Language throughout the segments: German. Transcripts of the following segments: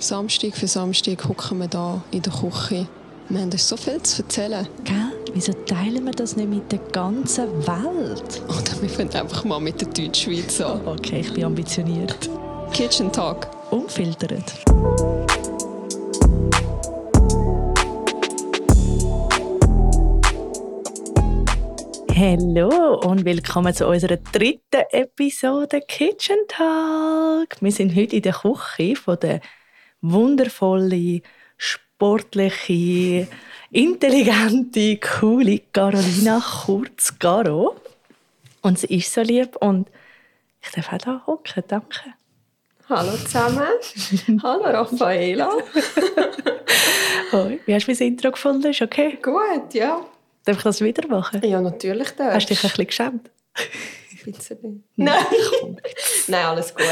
Samstag für Samstag hocken wir da in der Küche. Wir haben uns so viel zu erzählen. Gell? Wieso teilen wir das nicht mit der ganzen Welt? Oder wir fangen einfach mal mit der Deutschschweiz an. Okay, ich bin ambitioniert. Kitchen Talk. Unfiltert. Hallo und willkommen zu unserer dritten Episode Kitchen Talk. Wir sind heute in der Küche von der wundervollen, sportliche, intelligente, coole Carolina Kurz Garo. Und sie ist so lieb und ich darf auch hier hocken. Danke. Hallo zusammen. Hallo Raffaela. Hoi. Wie hast du mein Intro gefunden? Ist okay? Gut, ja. Darf ich das wieder machen? Ja, natürlich darfst Hast du dich ein bisschen geschämt? Ein bisschen. Nein. Nein, alles gut.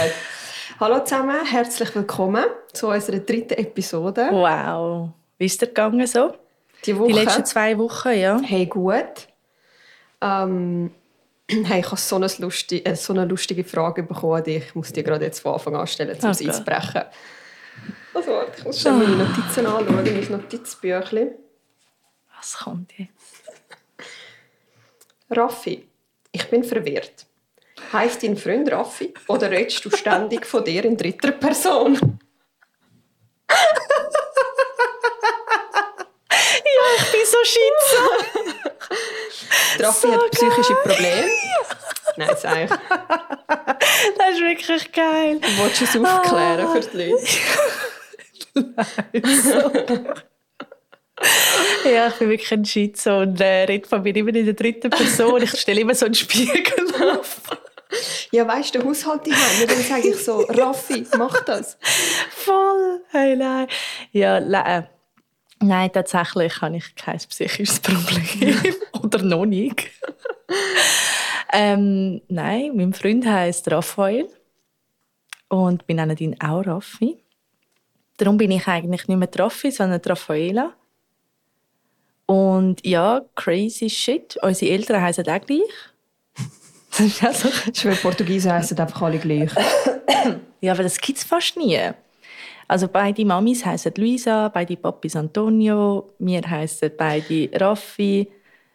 Hallo zusammen, herzlich willkommen zu unserer dritten Episode. Wow. Wie ist es gegangen so? Die Woche. Die letzten zwei Wochen, ja. Hey, gut. Ähm, hey, ich habe so eine, lustige, äh, so eine lustige Frage bekommen. Die ich muss dir gerade jetzt von Anfang an stellen, um Okay. einzubrechen. Also, warte, ich muss schon meine Notizen anschauen, mein Notizbüchlein. Was kommt jetzt? Raffi, ich bin verwirrt. Heißt dein Freund Raffi oder redest du ständig von dir in dritter Person? Ich bin so schizo. Raffi hat psychische Probleme. Nein, sag ich. Das ist wirklich geil. Willst du es aufklären für die Leute? Ja, ich bin wirklich ein Schizo und äh, rede von mir immer in der dritten Person. Ich stelle immer so einen Spiegel auf. Ja, weißt du, der Haushalt die haben. Und dann sage ich so, Raffi, mach das. Voll. Hey, nein. Ja, nein. Nein, tatsächlich habe ich kein psychisches Problem. Oder noch nicht. ähm, nein, mein Freund heißt Raphael. Und wir nennen ihn auch Raffi. Darum bin ich eigentlich nicht mehr Raffi, sondern Raffaela. Und ja, crazy shit. Unsere Eltern heißen auch gleich. Das ist also Schwör, Portugiesen heißen einfach alle gleich. ja, aber das gibt es fast nie. Also beide Mamis heißen Luisa, beide Papis Antonio, wir heißen beide Raffi.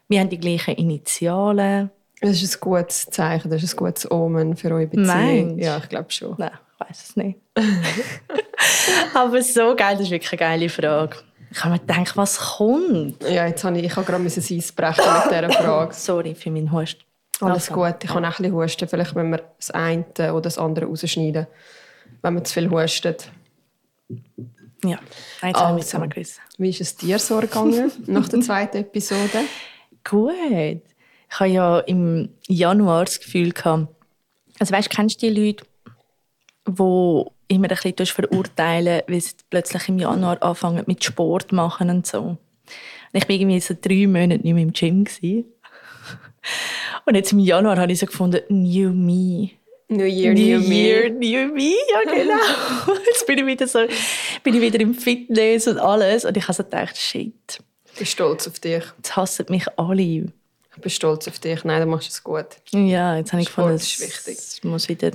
Wir haben die gleichen Initialen. Das ist ein gutes Zeichen, das ist ein gutes Omen für eure Beziehung. Meinst? Ja, ich glaube schon. Nein, ich weiß es nicht. aber so geil, das ist wirklich eine geile Frage. Ich habe mir gedacht, was kommt? Ja, jetzt habe ich, ich habe gerade das Eis brechen mit dieser Frage. Sorry für meinen Hust. Alles Also, gut, ich kann auch ein bisschen husten. Vielleicht müssen wir das eine oder das andere rausschneiden, wenn man zu viel hustet. Ja, jetzt haben wir Also. zusammengerissen. Wie ist es dir so gegangen nach der zweiten Episode? Gut. Ich habe ja im Januar das Gefühl gehabt, also weißt, kennst du die Leute, die immer ein bisschen verurteilen, weil sie plötzlich im Januar anfangen mit Sport machen und so. Und ich war irgendwie so drei Monate nicht mehr im Gym. Gewesen. Und jetzt im Januar habe ich so gefunden, New Me. New Year, New, New, Year, Me. New Me, ja genau. Jetzt bin ich wieder so, bin ich wieder im Fitness und alles. Und ich habe so gedacht, shit, Ich bin stolz auf dich. jetzt hassen mich alle. Ich bin stolz auf dich. Nein, du machst es gut. Ja, jetzt habe ich Sport gefunden, ist wichtig. es muss, wieder,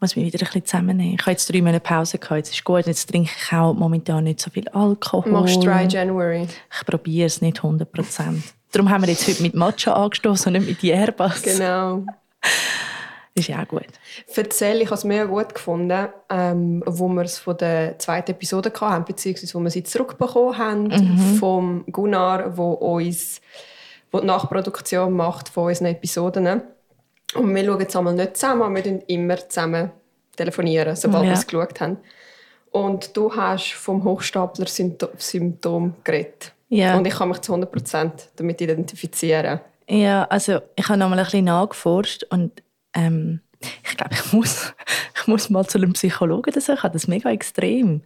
muss mich wieder ein bisschen zusammennehmen. Ich habe jetzt drei Monate Pause gehabt, jetzt ist gut. Jetzt trinke ich auch momentan nicht so viel Alkohol. Du machst Dry January. Ich probiere es nicht 100 Prozent. Darum haben wir jetzt heute mit Matcha angestoßen und nicht mit Yerbas. Genau. Das ist ja auch gut. Erzähl, ich habe es mega gut gefunden, ähm, wo wir es von der zweiten Episode hatten, beziehungsweise wo wir sie zurückbekommen haben vom Gunnar, wo uns wo die Nachproduktion macht von unseren Episoden. Und wir schauen es einmal nicht zusammen, aber wir telefonieren immer zusammen, telefonieren, sobald Ja. wir es geschaut haben. Und du hast vom Hochstapler-Symptom geredet. Ja. Und ich kann mich zu 100% damit identifizieren. Ja, also ich habe noch mal ein bisschen nachgeforscht und ähm, ich glaube, ich muss, ich muss mal zu einem Psychologen so. Ich habe das mega extrem.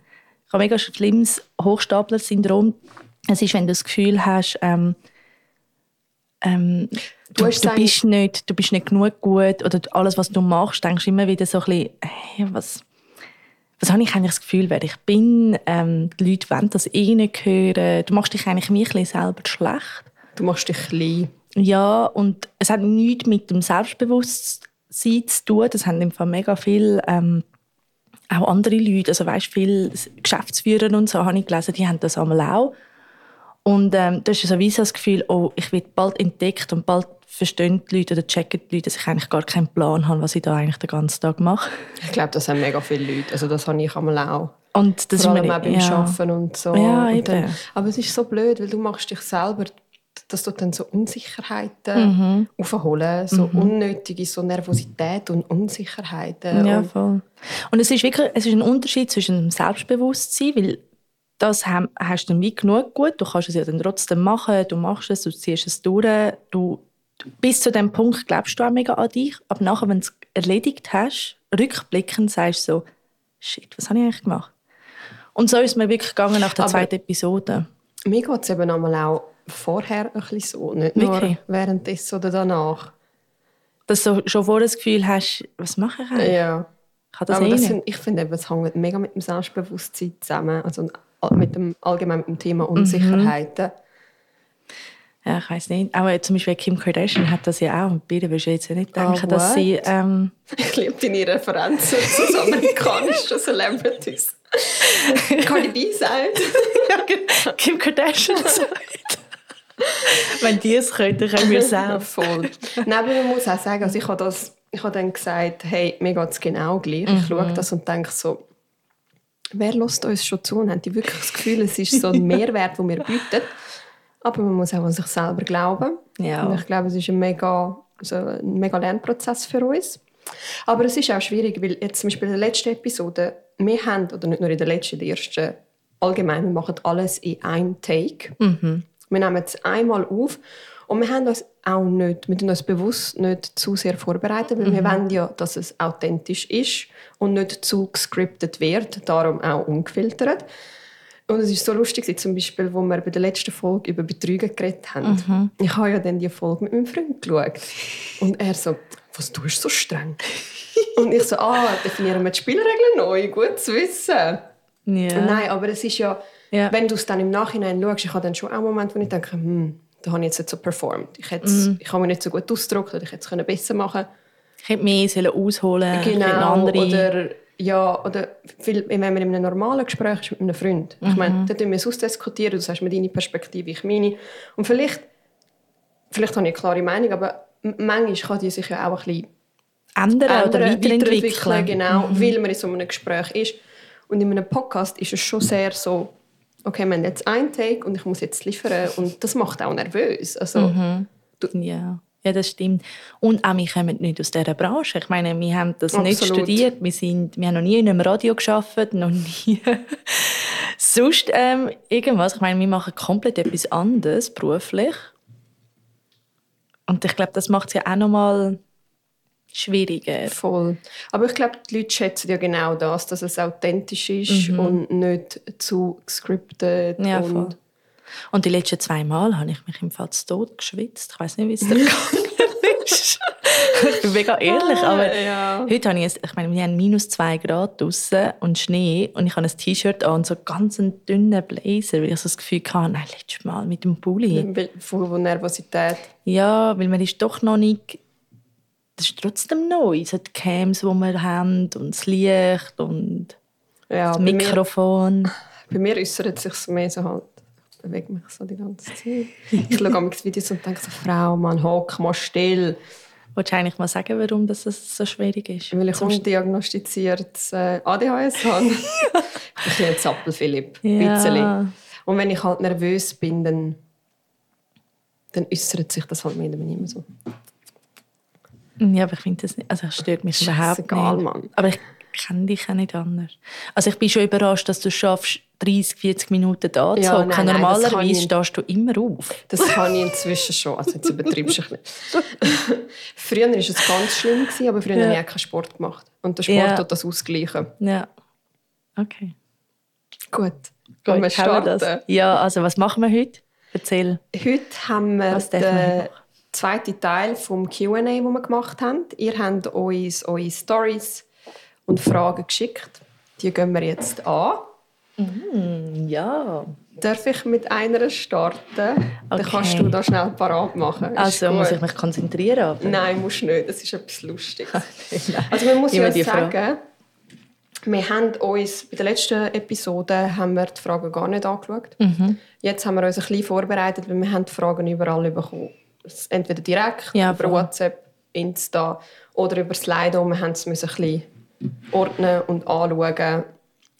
Ich habe mega schlimmes Hochstapler-Syndrom. Es ist, wenn du das Gefühl hast, ähm, ähm, du, du, es bist nicht, du bist nicht genug gut oder alles, was du machst, denkst du immer wieder so ein bisschen, hey, was, was habe ich eigentlich das Gefühl, wer ich bin? Ähm, die Leute wollen das eh nicht hören. Du machst dich eigentlich mir selber schlecht. Du machst dich klein. Ja, und es hat nichts mit dem Selbstbewusstsein zu tun. Das haben im Fall mega viel ähm, auch andere Leute, also weißt, viele Geschäftsführer und so, habe ich gelesen, die haben das einmal auch. Und ähm, das ist so wie so das Gefühl, oh, ich werde bald entdeckt und bald verstehen die Leute oder checken die Leute, dass ich eigentlich gar keinen Plan habe, was ich da eigentlich den ganzen Tag mache. Ich glaube, das haben mega viele Leute. Also das habe ich einmal auch. Und das Vor ist allem mir, auch beim ja. Arbeiten und so. Ja, und dann, aber es ist so blöd, weil du machst dich selber, dass du dann so Unsicherheiten Mhm. aufholen, so unnötige so Nervosität und Unsicherheiten. Ja, voll. Und es ist wirklich es ist ein Unterschied zwischen dem Selbstbewusstsein, weil das hast du dann wie genug gut, du kannst es ja dann trotzdem machen, du machst es, du ziehst es durch, du, bis zu dem Punkt glaubst du auch mega an dich, aber nachher, wenn du es erledigt hast, rückblickend sagst du so, shit, was habe ich eigentlich gemacht? Und so ist mir wirklich gegangen nach der Aber- zweiten Episode. Mir geht es eben einmal auch vorher ein bisschen so, nicht nur Wirklich? währenddessen oder danach. Dass du schon vorher das Gefühl hast, was mache ich eigentlich? Ja. Ich kann das Aber das sind, ich finde, eben, es hängt mega mit dem Selbstbewusstsein zusammen, also mit dem, allgemein mit dem Thema Mhm. Ja, ich weiß nicht. Aber zum Beispiel Kim Kardashian hat das ja auch. Und bei ihr würdest du jetzt ja nicht Ah, denken, dass what? sie... Ähm, Ich liebe deine Referenzen zu so amerikanischen Celebrities. Cardi B sagt. Kim Kardashian sagt. Wenn die es können, dann können wir es Ja, auch. voll. Nein, aber man muss auch sagen, also ich habe, das, ich habe dann gesagt, hey, mir geht es genau gleich. Ich schaue das und denke so, wer lässt uns schon zu und hat die wirklich das Gefühl, es ist so ein Mehrwert, den wir bieten. Aber man muss auch an sich selber glauben. Ja. Und ich glaube, es ist ein mega, also ein mega Lernprozess für uns. Aber es ist auch schwierig, weil jetzt zum Beispiel in der letzten Episode, wir haben, oder nicht nur in der letzten, in der ersten, allgemein, wir machen alles in einem Take. Wir nehmen es einmal auf und wir haben uns auch nicht, wir tun uns bewusst nicht zu sehr vorbereitet, weil wir wollen ja, dass es authentisch ist und nicht zu gescriptet wird, darum auch ungefiltert. Und es ist so lustig, zum Beispiel, wo wir bei der letzten Folge über Betrügen geredet haben. Ich habe ja dann die Folge mit meinem Freund geschaut. Und er so, was tust du so streng? und ich so, ah, definieren wir die Spielregeln neu, gut zu wissen. Ja. Nein, aber es ist ja, Ja. wenn du es dann im Nachhinein schaust, ich habe dann schon auch Momente, wo ich denke, hm, da habe ich jetzt nicht so performt. Ich, hätte Mhm. ich habe mich nicht so gut ausgedrückt oder ich hätte es können besser machen Ich hätte mehr sollen ausholen eine Genau, andere... oder, ja, oder viel, wenn man in einem normalen Gespräch ist mit einem Freund. Ich meine, da tun wir es ausdiskutieren, du sagst mir deine Perspektive, ich meine. Und vielleicht, vielleicht habe ich eine klare Meinung, aber manchmal kann die sich ja auch ein bisschen ändern, oder ändern, weiterentwickeln. genau, weil man in so einem Gespräch ist. Und in einem Podcast ist es schon sehr so, okay, wir haben jetzt einen Take und ich muss jetzt liefern und das macht auch nervös. Also, Ja. Ja, das stimmt. Und auch wir kommen nicht aus dieser Branche. Ich meine, wir haben das nicht Absolut. studiert. Wir, sind, wir haben noch nie in einem Radio geschafft, noch nie sonst ähm, irgendwas. Ich meine, wir machen komplett etwas anderes beruflich. Und ich glaube, das macht es ja auch noch mal schwieriger. Voll. Aber ich glaube, die Leute schätzen ja genau das, dass es authentisch ist und nicht zu gescriptet. Ja, und voll. Und die letzten zwei Mal habe ich mich im Fall zu Tod geschwitzt. Ich weiß nicht, wie es dir gegangen ist. ich bin mega ehrlich, Ah, aber ja. heute habe ich, ein- ich meine, wir haben minus zwei Grad draußen und Schnee und ich habe ein T-Shirt an und so ganz einen dünnen Blazer, weil ich so das Gefühl hatte, nein, letztes Mal mit dem Pulli. Weil- Von von Nervosität. Ja, weil man ist doch noch nicht, das ist trotzdem neu, so die Cams, die wir haben und das Licht und Ja, das bei mir, Mikrofon. bei mir äußert sich mehr so halt, bewege mich so die ganze Zeit. Ich schaue manchmal Videos und denke so, Frau, Mann, hock mal still. Wolltest du eigentlich mal sagen, warum das so schwierig ist? Weil ich undiagnostiziertes äh, ADHS habe. ich bin ein Zappel, Philipp. Ja. bisschen. Und wenn ich halt nervös bin, dann, dann äußert sich das halt mehr oder weniger so. Ja, aber ich finde das nicht, also es stört mich überhaupt Scheißegal, nicht. Mann. Aber ich kenne dich auch nicht anders. Also ich bin schon überrascht, dass du es schaffst, 30, 40 Minuten da zu Ja, hocken. kann Normalerweise ich- stehst du immer auf. Das kann ich inzwischen schon. Also jetzt übertreibst du ein bisschen. früher war es ganz schlimm, gewesen, aber früher Ja. habe ich auch keinen Sport gemacht. Und der Sport Ja. tut das ausgleichen. Ja. Okay. Gut. Wollen wir Gut, haben wir starten? das? Ja, also was machen wir heute? Erzähl. Heute haben wir Was den zweiten Teil vom Q&A, den wir gemacht haben. Ihr habt uns eure Stories und Fragen geschickt. Die gehen wir jetzt an. Ja. Darf ich mit einer starten? Dann Okay. kannst du da schnell parat machen. Ist Also muss gut. ich mich konzentrieren. Aber. Nein, musst nicht. Das ist etwas Lustiges. Also man muss ja sagen, Frage. Wir haben uns bei der letzten Episode haben wir die Fragen gar nicht angeschaut. Mhm. Jetzt haben wir uns ein bisschen vorbereitet, weil wir haben die Fragen überall bekommen. Entweder direkt, Ja, über. WhatsApp, Insta oder über Slido. Wir haben es ein bisschen ordnen und anschauen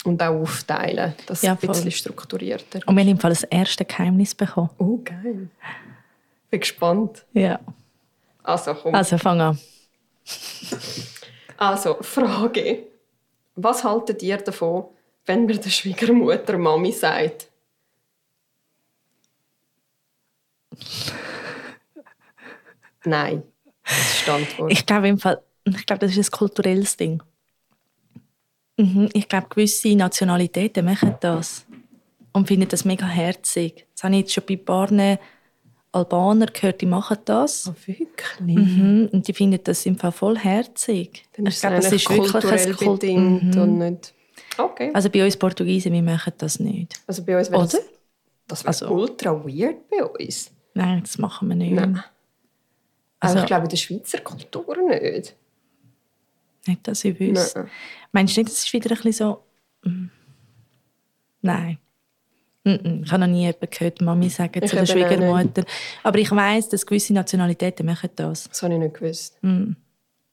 und auch aufteilen. Das Ja, ein voll. bisschen strukturierter. Und wir haben im Fall das erste Geheimnis bekommen. Oh, geil. Bin gespannt. Ja. Also, komm. Also fang an. Also, Frage. Was haltet ihr davon, wenn mir der Schwiegermutter Mami sagt? Nein. Das ist Antwort. Ich glaube im Fall, ich glaube, das ist ein kulturelles Ding. Mhm. Ich glaube, gewisse Nationalitäten machen das und finden das mega herzig. Das habe ich jetzt schon bei ein paar Albanern gehört, die machen das. Ah, wirklich? Mhm. Und die finden das im Fall voll herzig. Dann ich glaube, das ist wirklich ein Kult bedingt Mhm. und nicht... Okay. Also bei uns Portugiesen, wir machen das nicht. Also bei uns wäre das, Oder? das wäre Also- ultra weird bei uns. Nein, das machen wir nicht. Nein. Also, Also- ich glaube, in der Schweizer Kultur nicht. Nicht, dass ich wüsste. Nein. Meinst du nicht, das ist wieder ein bisschen so... Mm. Nein. Mm -mm. Ich habe noch nie jemanden gehört, Mami sagen Ich zu der Schwiegermutter. Aber ich weiss, dass gewisse Nationalitäten machen das. Das habe ich nicht gewusst. Mm.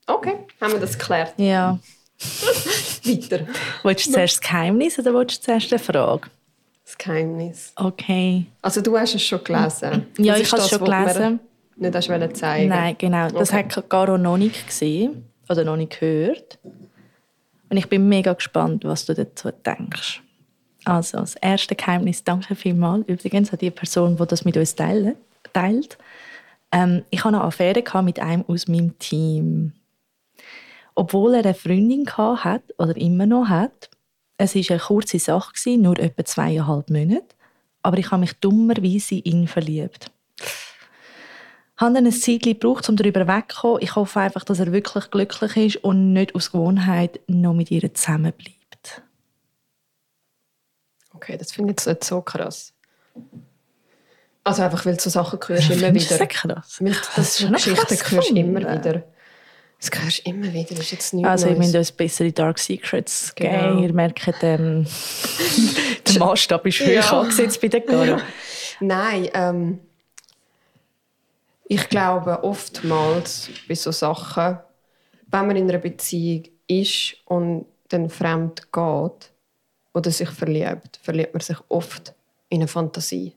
Okay, haben wir das geklärt. Ja. Weiter. Willst du zuerst das Geheimnis oder willst du zuerst eine Frage? Das Geheimnis. Okay. Also du hast es schon gelesen. Ja, Das ich habe es schon gelesen. Nicht hast wollen zeigen. Nein, genau. Das Okay. hat Caro noch nicht gesehen oder noch nicht gehört. Und ich bin mega gespannt, was du dazu denkst. Also, das erste Geheimnis, danke vielmals übrigens an die Person, die das mit uns teilt. Ähm, ich hatte eine Affäre mit einem aus meinem Team. Obwohl er eine Freundin hat oder immer noch hat, es war eine kurze Sache, gewesen, nur etwa zweieinhalb Monate, aber ich habe mich dummerweise in ihn verliebt habe dann ein Zeit gebraucht, um darüber wegzukommen. Ich hoffe einfach, dass er wirklich glücklich ist und nicht aus Gewohnheit noch mit ihr zusammenbleibt. Okay, das finde ich jetzt nicht so krass. Also einfach, weil du so Sachen hörst immer du wieder. das krass? Weil Das das ist Geschichten krass hörst du immer wieder. Das hörst du immer wieder. Das ist jetzt nichts Also, ich Neues. müsst uns bessere Dark Secrets Genau. geben. Ihr merkt, ähm, der Maßstab ist hoch Ja. angesetzt bei der Caro. Nein, ähm, ich glaube oftmals bei so Sachen, wenn man in einer Beziehung ist und dann fremd geht oder sich verliebt, verliebt man sich oft in eine Fantasie.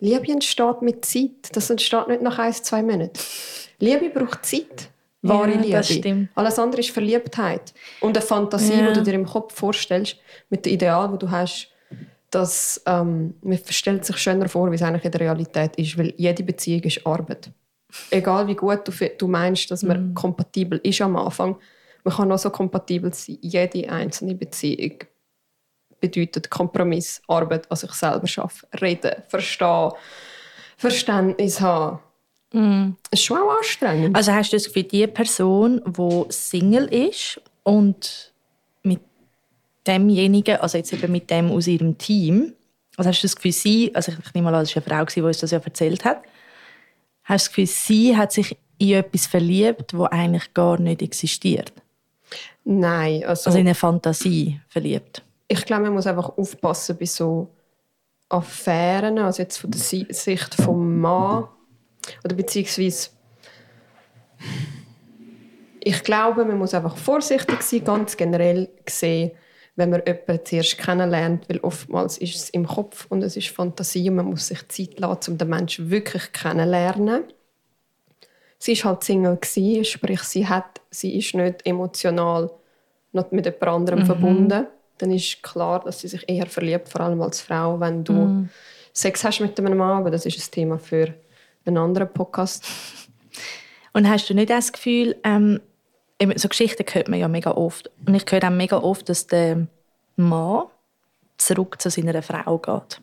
Liebe entsteht mit Zeit. Das entsteht nicht nach ein, zwei Monaten. Liebe braucht Zeit. Wahre Ja, Liebe. das stimmt. Alles andere ist Verliebtheit. Und eine Fantasie, Ja. die du dir im Kopf vorstellst, mit dem Ideal, das du hast, dass ähm, man stellt sich schöner vor, wie es eigentlich in der Realität ist, weil jede Beziehung ist Arbeit. Egal wie gut du, du meinst, dass man Mhm. kompatibel ist am Anfang, man kann auch so kompatibel sein. Jede einzelne Beziehung bedeutet Kompromiss, Arbeit an sich selber schaffen, reden, verstehen, Verständnis haben. Es ist schon auch anstrengend. Also hast du das Gefühl, die Person, die Single ist und demjenigen, also jetzt eben mit dem aus ihrem Team, also hast du das Gefühl, sie, also ich nehme mal an, das war eine Frau, die uns das ja erzählt hat, hast du das Gefühl, sie hat sich in etwas verliebt, das eigentlich gar nicht existiert? Nein, also, Also in eine Fantasie verliebt? ich glaube, man muss einfach aufpassen bei so Affären, also jetzt von der Si- Sicht vom Mann oder beziehungsweise ich glaube, man muss einfach vorsichtig sein, ganz generell gesehen, wenn man jemanden zuerst kennenlernt, weil oftmals ist es im Kopf und es ist Fantasie und man muss sich Zeit lassen, um den Menschen wirklich kennenzulernen. Sie war halt Single, gewesen, sprich sie, hat, sie ist nicht emotional noch mit jemand anderem verbunden. Dann ist klar, dass sie sich eher verliebt, vor allem als Frau, wenn du Sex hast mit einem Mann, aber das ist ein Thema für einen anderen Podcast. Und hast du nicht das Gefühl, ähm, so Geschichten hört man ja mega oft. Und ich höre auch mega oft, dass der Mann zurück zu seiner Frau geht.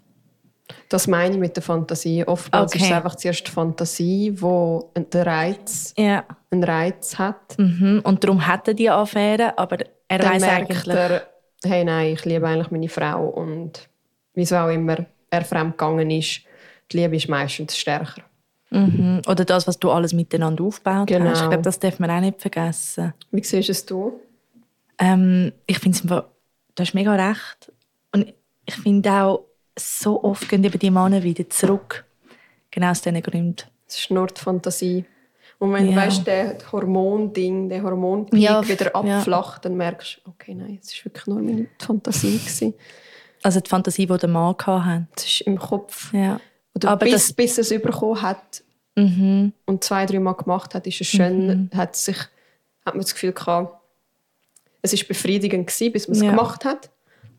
Das meine ich mit der Fantasie. Oftmals Okay. ist es einfach zuerst die Fantasie, die einen Reiz, Ja. einen Reiz hat. Mhm. Und darum hat er die Affäre, aber er Dann weiß merkt eigentlich... er, hey, nein, ich liebe eigentlich meine Frau und wieso auch immer er fremdgegangen ist, die Liebe ist meistens stärker. Mhm. Oder das, was du alles miteinander aufgebaut Genau. hast. Ich glaube, das darf man auch nicht vergessen. Wie siehst es du? Ähm, ich finde es du hast mega recht. Und ich finde auch, so oft gehen eben die Männer wieder zurück. Genau aus diesen Gründen. Es ist nur die Fantasie. Und wenn Ja. du weißt, der Hormonding, der Hormonpeak Ja, wieder ja. abflacht, dann merkst du, okay, nein, es war wirklich nur meine Fantasie. Gewesen. Also die Fantasie, die der Mann hatte. Es ist im Kopf. Ja. Oder Aber bis, das- bis es bekommen hat Mhm. und zwei, drei Mal gemacht hat, ist es schön, hat, sich, hat man das Gefühl gehabt, es war befriedigend, gewesen, bis man es Ja. gemacht hat.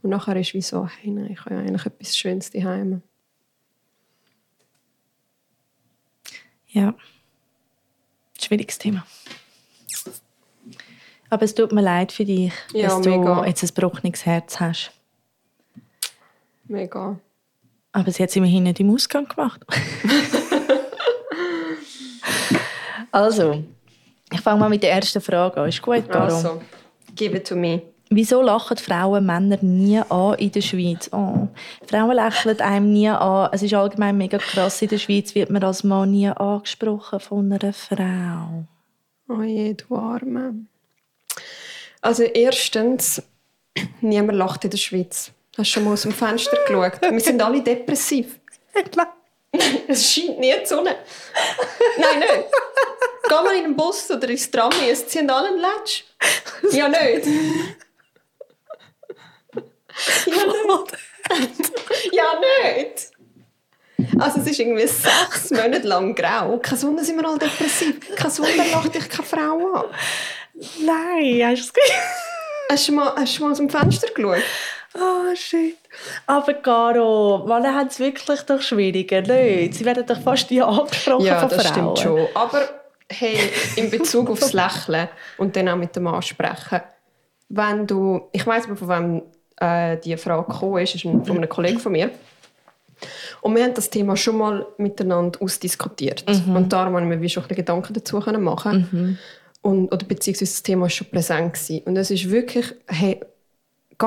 Und nachher ist es wie so, hey, nein, ich habe ja eigentlich etwas Schönes daheim. Ja. Schwieriges Thema. Aber es tut mir leid für dich, Ja, dass du mega. jetzt ein gebrochenes Herz hast. Mega. Aber sie hat es immerhin nicht im Ausgang gemacht. also, ich fange mal mit der ersten Frage an. Ist gut, Caro? Also, give it to me. Wieso lachen Frauen Männer nie an in der Schweiz? Oh, Frauen lächeln einem nie an. Es ist allgemein mega krass. In der Schweiz wird man als Mann nie angesprochen von einer Frau. Oh je, du Arme. Also erstens, niemand lacht in der Schweiz. Hast du schon mal aus dem Fenster geschaut? Wir sind alle depressiv. Es scheint nie die Sonne. Nein, nicht. Geh mal in den Bus oder ins Tram, es ziehen alle einen Letsch. Ja, nicht. Ja, nicht. Ja, nicht. Also es ist irgendwie sechs Monate lang grau. Kein Wunder sind wir alle depressiv. Kein Wunder lacht dich keine Frau an. Nein, hast du es gesehen? Hast du mal, hast du mal aus dem Fenster geschaut? Oh, shit. Aber Caro, Männer haben es wirklich doch schwieriger, nicht? Sie werden doch fast nie angesprochen Ja, von das Frauen. stimmt schon. Aber hey, in Bezug aufs Lächeln und dann auch mit dem Ansprechen. Wenn du, ich weiß nicht, von wem äh, die Frage gekommen ist, ist von einem Kollegen von mir. Und wir haben das Thema schon mal miteinander ausdiskutiert. Und darum haben wir schon ein bisschen Gedanken dazu machen und, oder beziehungsweise das Thema war schon präsent gewesen. Und es ist wirklich, hey,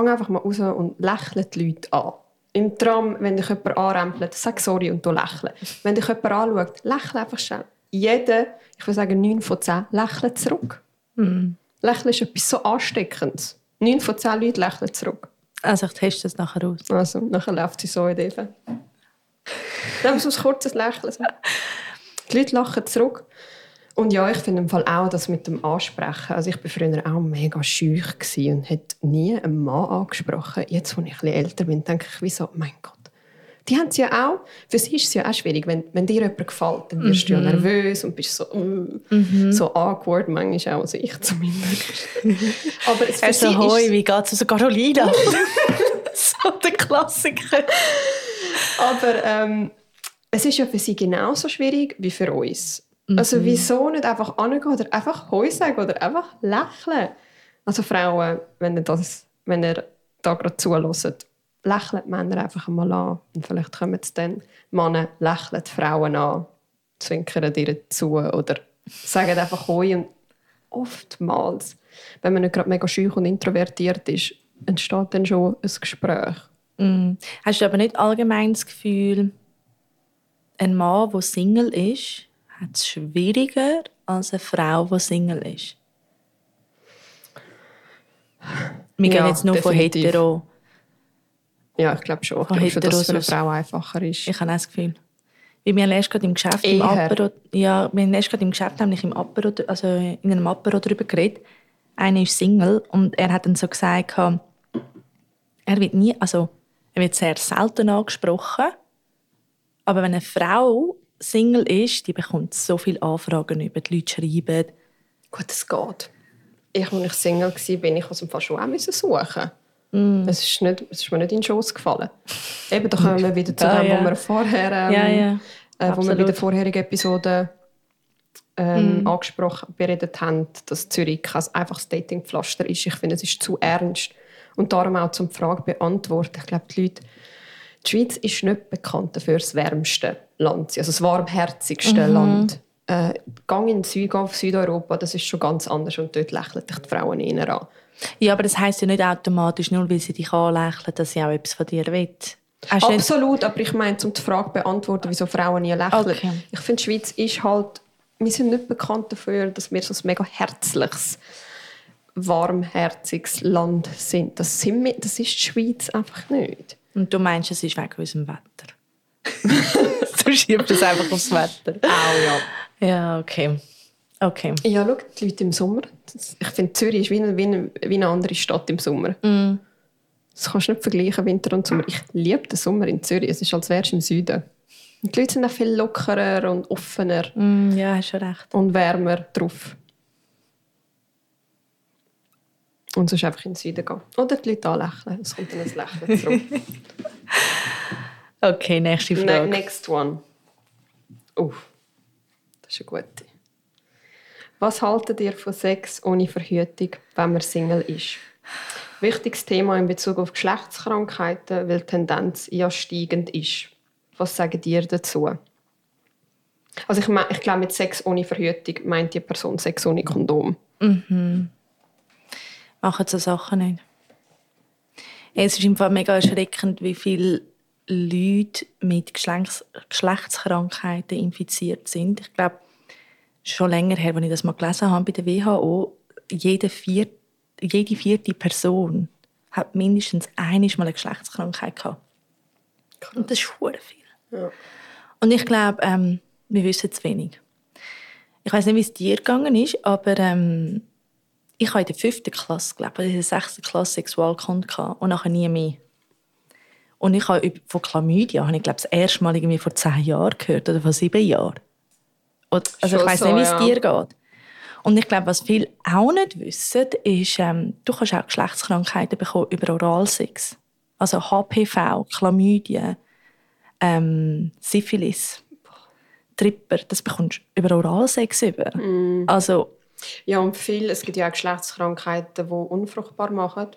geh einfach mal raus und lächle die Leute an. Im Tram, wenn dich jemand anrempelt, sag sorry und du lächle. Wenn dich jemand anschaut, lächle einfach schnell. Jeder, ich würde sagen 9 von 10, lächelt zurück. Lächeln ist etwas so Ansteckendes. 9 von 10 Leuten lächeln zurück. Also ich teste das nachher aus. Also, nachher läuft sie so in die. Dann so ein kurzes Lächeln. Die Leute lachen zurück. Und ja, ich finde im Fall auch das mit dem Ansprechen. Also ich war früher auch mega schüch und hätte nie einen Mann angesprochen. Jetzt, wo ich bisschen älter bin, denke ich, wieso, mein Gott. Die haben es ja auch, für sie ist es ja auch schwierig, wenn, wenn dir jemand gefällt, dann wirst du ja nervös und bist so, uh, so awkward, manchmal auch, also ich zumindest. Aber es für Also, sie hoi, ist, wie geht's aus Carolina? so der Klassiker. Aber ähm, es ist ja für sie genauso schwierig wie für uns. Also wieso nicht einfach angehen oder einfach Heu sagen oder einfach lächeln? Also Frauen, wenn ihr, das, wenn ihr da gerade zuhört, lächelt die Männer einfach einmal an. Und vielleicht kommen es dann Männer, lächeln die Frauen an, zwinkern ihr zu oder sagen einfach Heu. Und oftmals, wenn man nicht gerade mega schüch und introvertiert ist, entsteht dann schon ein Gespräch. Mm. Hast du aber nicht allgemein das Gefühl, ein Mann, der Single ist, hat es schwieriger als eine Frau, die Single ist? Wir Ja, gehen jetzt nur von definitiv. hetero. Ja, ich glaube schon. Ich Von glaube schon, dass es für eine. Frau einfacher ist. Ich habe auch das Gefühl. Weil wir haben erst gerade im Geschäft im Eher. Apero, ja, wir haben erst gerade im Geschäft nämlich im Apero, also in einem Apero darüber geredet. Einer ist Single und er hat dann so gesagt, er wird nie, also er wird sehr selten angesprochen, aber wenn eine Frau Single ist, die bekommt so viele Anfragen über, die Leute schreiben. Gut, es geht. Ich, als ich Single war, bin ich aus dem Fall schon auch müssen suchen. Mm. Es, ist nicht, es ist mir nicht in den Schoss gefallen. Eben, da kommen wir wieder zu Ah, dem, ja. wo wir vorher, ähm, Ja, ja. Äh, wo wir. Mm. bei der vorherigen Episode ähm, angesprochen beredet haben, dass Zürich kein einfaches Datingpflaster ist. Ich finde, es ist zu ernst. Und darum auch zum Frage beantworten. Ich glaube, die Leute die Schweiz ist nicht bekannt dafür, das wärmste Land sein, also das warmherzigste Land. Äh, Gang in Süd auf Südeuropa, das ist schon ganz anders und dort lächeln dich die Frauen eher an. Ja, aber das heisst ja nicht automatisch, nur weil sie dich anlächeln, dass sie auch etwas von dir will. Absolut, aber ich meine, um die Frage zu beantworten, wieso Frauen nie lächeln. Okay. Ich finde, die Schweiz ist halt, wir sind nicht bekannt dafür, dass wir so ein mega herzliches warmherziges Land sind. Das, sind wir, das ist die Schweiz einfach nicht. Und du meinst, es ist wegen unserem Wetter? du schiebst es einfach aufs Wetter. Auch ja. Ja, okay. Okay. Ja, schau, die Leute im Sommer. Ich finde, Zürich ist wie eine, wie, eine, wie eine andere Stadt im Sommer. Das kannst du nicht vergleichen, Winter und Sommer. Ich liebe den Sommer in Zürich. Es ist, als wärst du im Süden. Und die Leute sind auch viel lockerer und offener Mm, ja, hast schon recht. und wärmer drauf. Und sonst einfach in den Süden gehen. Oder die Leute anlächeln. Es kommt dann ein Lächeln zurück. Okay, nächste Ne Frage. next one. Oh, das ist eine gute. Was haltet ihr von Sex ohne Verhütung, wenn man Single ist? Wichtiges Thema in Bezug auf Geschlechtskrankheiten, weil die Tendenz ja steigend ist. Was sagt ihr dazu? Also ich, mein, ich glaube, mit Sex ohne Verhütung meint die Person Sex ohne Kondom. Machen so Sachen nicht. Es ist im Fall mega erschreckend, wie viele Leute mit Geschlechts Geschlechtskrankheiten infiziert sind. Ich glaube, schon länger her, als ich das mal gelesen habe bei der WHO, jede, vier, jede vierte Person hat mindestens einmal eine Geschlechtskrankheit gehabt. Und das ist verdammt viel. Ja. Und ich glaube, ähm, wir wissen zu wenig. Ich weiß nicht, wie es dir gegangen ist, aber ähm, ich habe in der fünften Klasse, glaube ich, in der sechsten Klasse Sexualkund gehabt und nachher nie mehr. Und ich habe von Chlamydia, habe ich glaube das erste Mal irgendwie vor zehn Jahren gehört oder vor sieben Jahren. Also ich Schon weiß so, nicht, wie es ja. dir geht. Und ich glaube, was viele auch nicht wissen, ist, ähm, du kannst auch Geschlechtskrankheiten bekommen über Oralsex. Also HPV, Chlamydien, ähm, Syphilis, Tripper, das bekommst du über Oralsex über. Also Ja, und viel, es gibt ja auch Geschlechtskrankheiten, die unfruchtbar machen.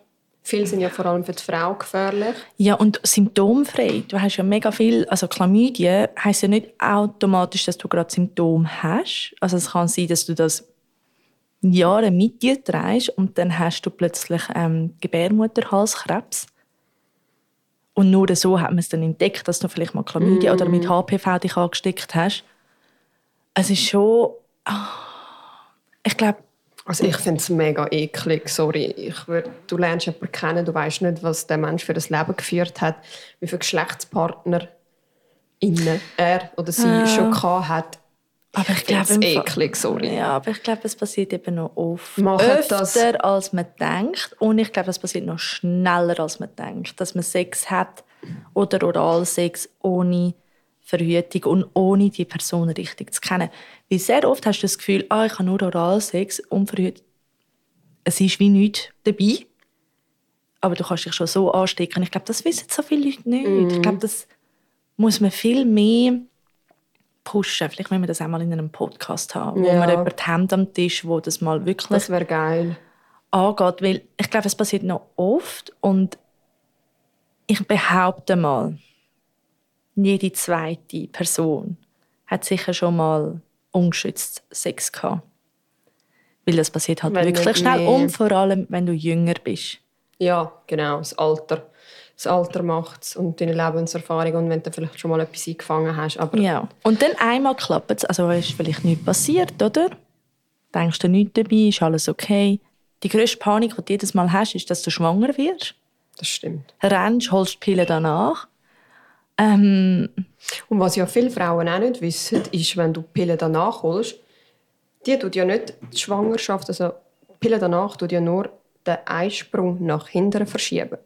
Viele sind ja vor allem für die Frau gefährlich. Ja, und symptomfrei. Du hast ja mega viel, also Chlamydien heisst ja nicht automatisch, dass du gerade Symptome hast. Also es kann sein, dass du das Jahre mit dir trägst und dann hast du plötzlich ähm, Gebärmutterhalskrebs. Und nur so hat man es dann entdeckt, dass du vielleicht mal Chlamydien oder mit HPV dich angesteckt hast. Es ist schon... ah, ich glaube, Also ich finde es mega eklig, sorry. Ich würd, du lernst jemanden kennen, du weißt nicht, was der Mensch für ein Leben geführt hat, wie viele Geschlechtspartner innen er oder sie Ah. schon gehabt hat. Aber ich find's glaube, eklig, sorry. Ja, aber ich glaube, es passiert eben noch oft. Machen öfter, das- als man denkt. Und ich glaube, es passiert noch schneller, als man denkt. Dass man Sex hat oder Oralsex ohne Verhütung und ohne die Person richtig zu kennen. Weil sehr oft hast du das Gefühl, ah, ich habe nur Oralsex und Verhütung. Es ist wie nichts dabei. Aber du kannst dich schon so anstecken. Ich glaube, das wissen so viele Leute nicht. Mhm. Ich glaube, das muss man viel mehr pushen. Vielleicht müssen wir das auch mal in einem Podcast haben, wo Ja. man jemanden haben am Tisch, wo das mal wirklich Das wäre geil. angeht. Weil ich glaube, es passiert noch oft und ich behaupte mal, jede zweite Person hat sicher schon mal ungeschützt Sex gehabt. Weil das passiert halt Wenn wirklich schnell mehr. und vor allem, wenn du jünger bist. Ja, genau, das Alter. Das Alter macht es und deine Lebenserfahrung und wenn du vielleicht schon mal etwas eingefangen hast. Aber Ja. Und dann einmal klappt es, also ist vielleicht nichts passiert, oder? Denkst du nichts dabei, ist alles okay. Die grösste Panik, die du jedes Mal hast, ist, dass du schwanger wirst. das stimmt. Rennst, holst die Pille danach. Ähm, Und was ja viele Frauen auch nicht wissen, ist, wenn du die Pille danach holst, die tut ja nicht die Schwangerschaft, also die Pille danach tut ja nur den Eisprung nach hinten verschieben.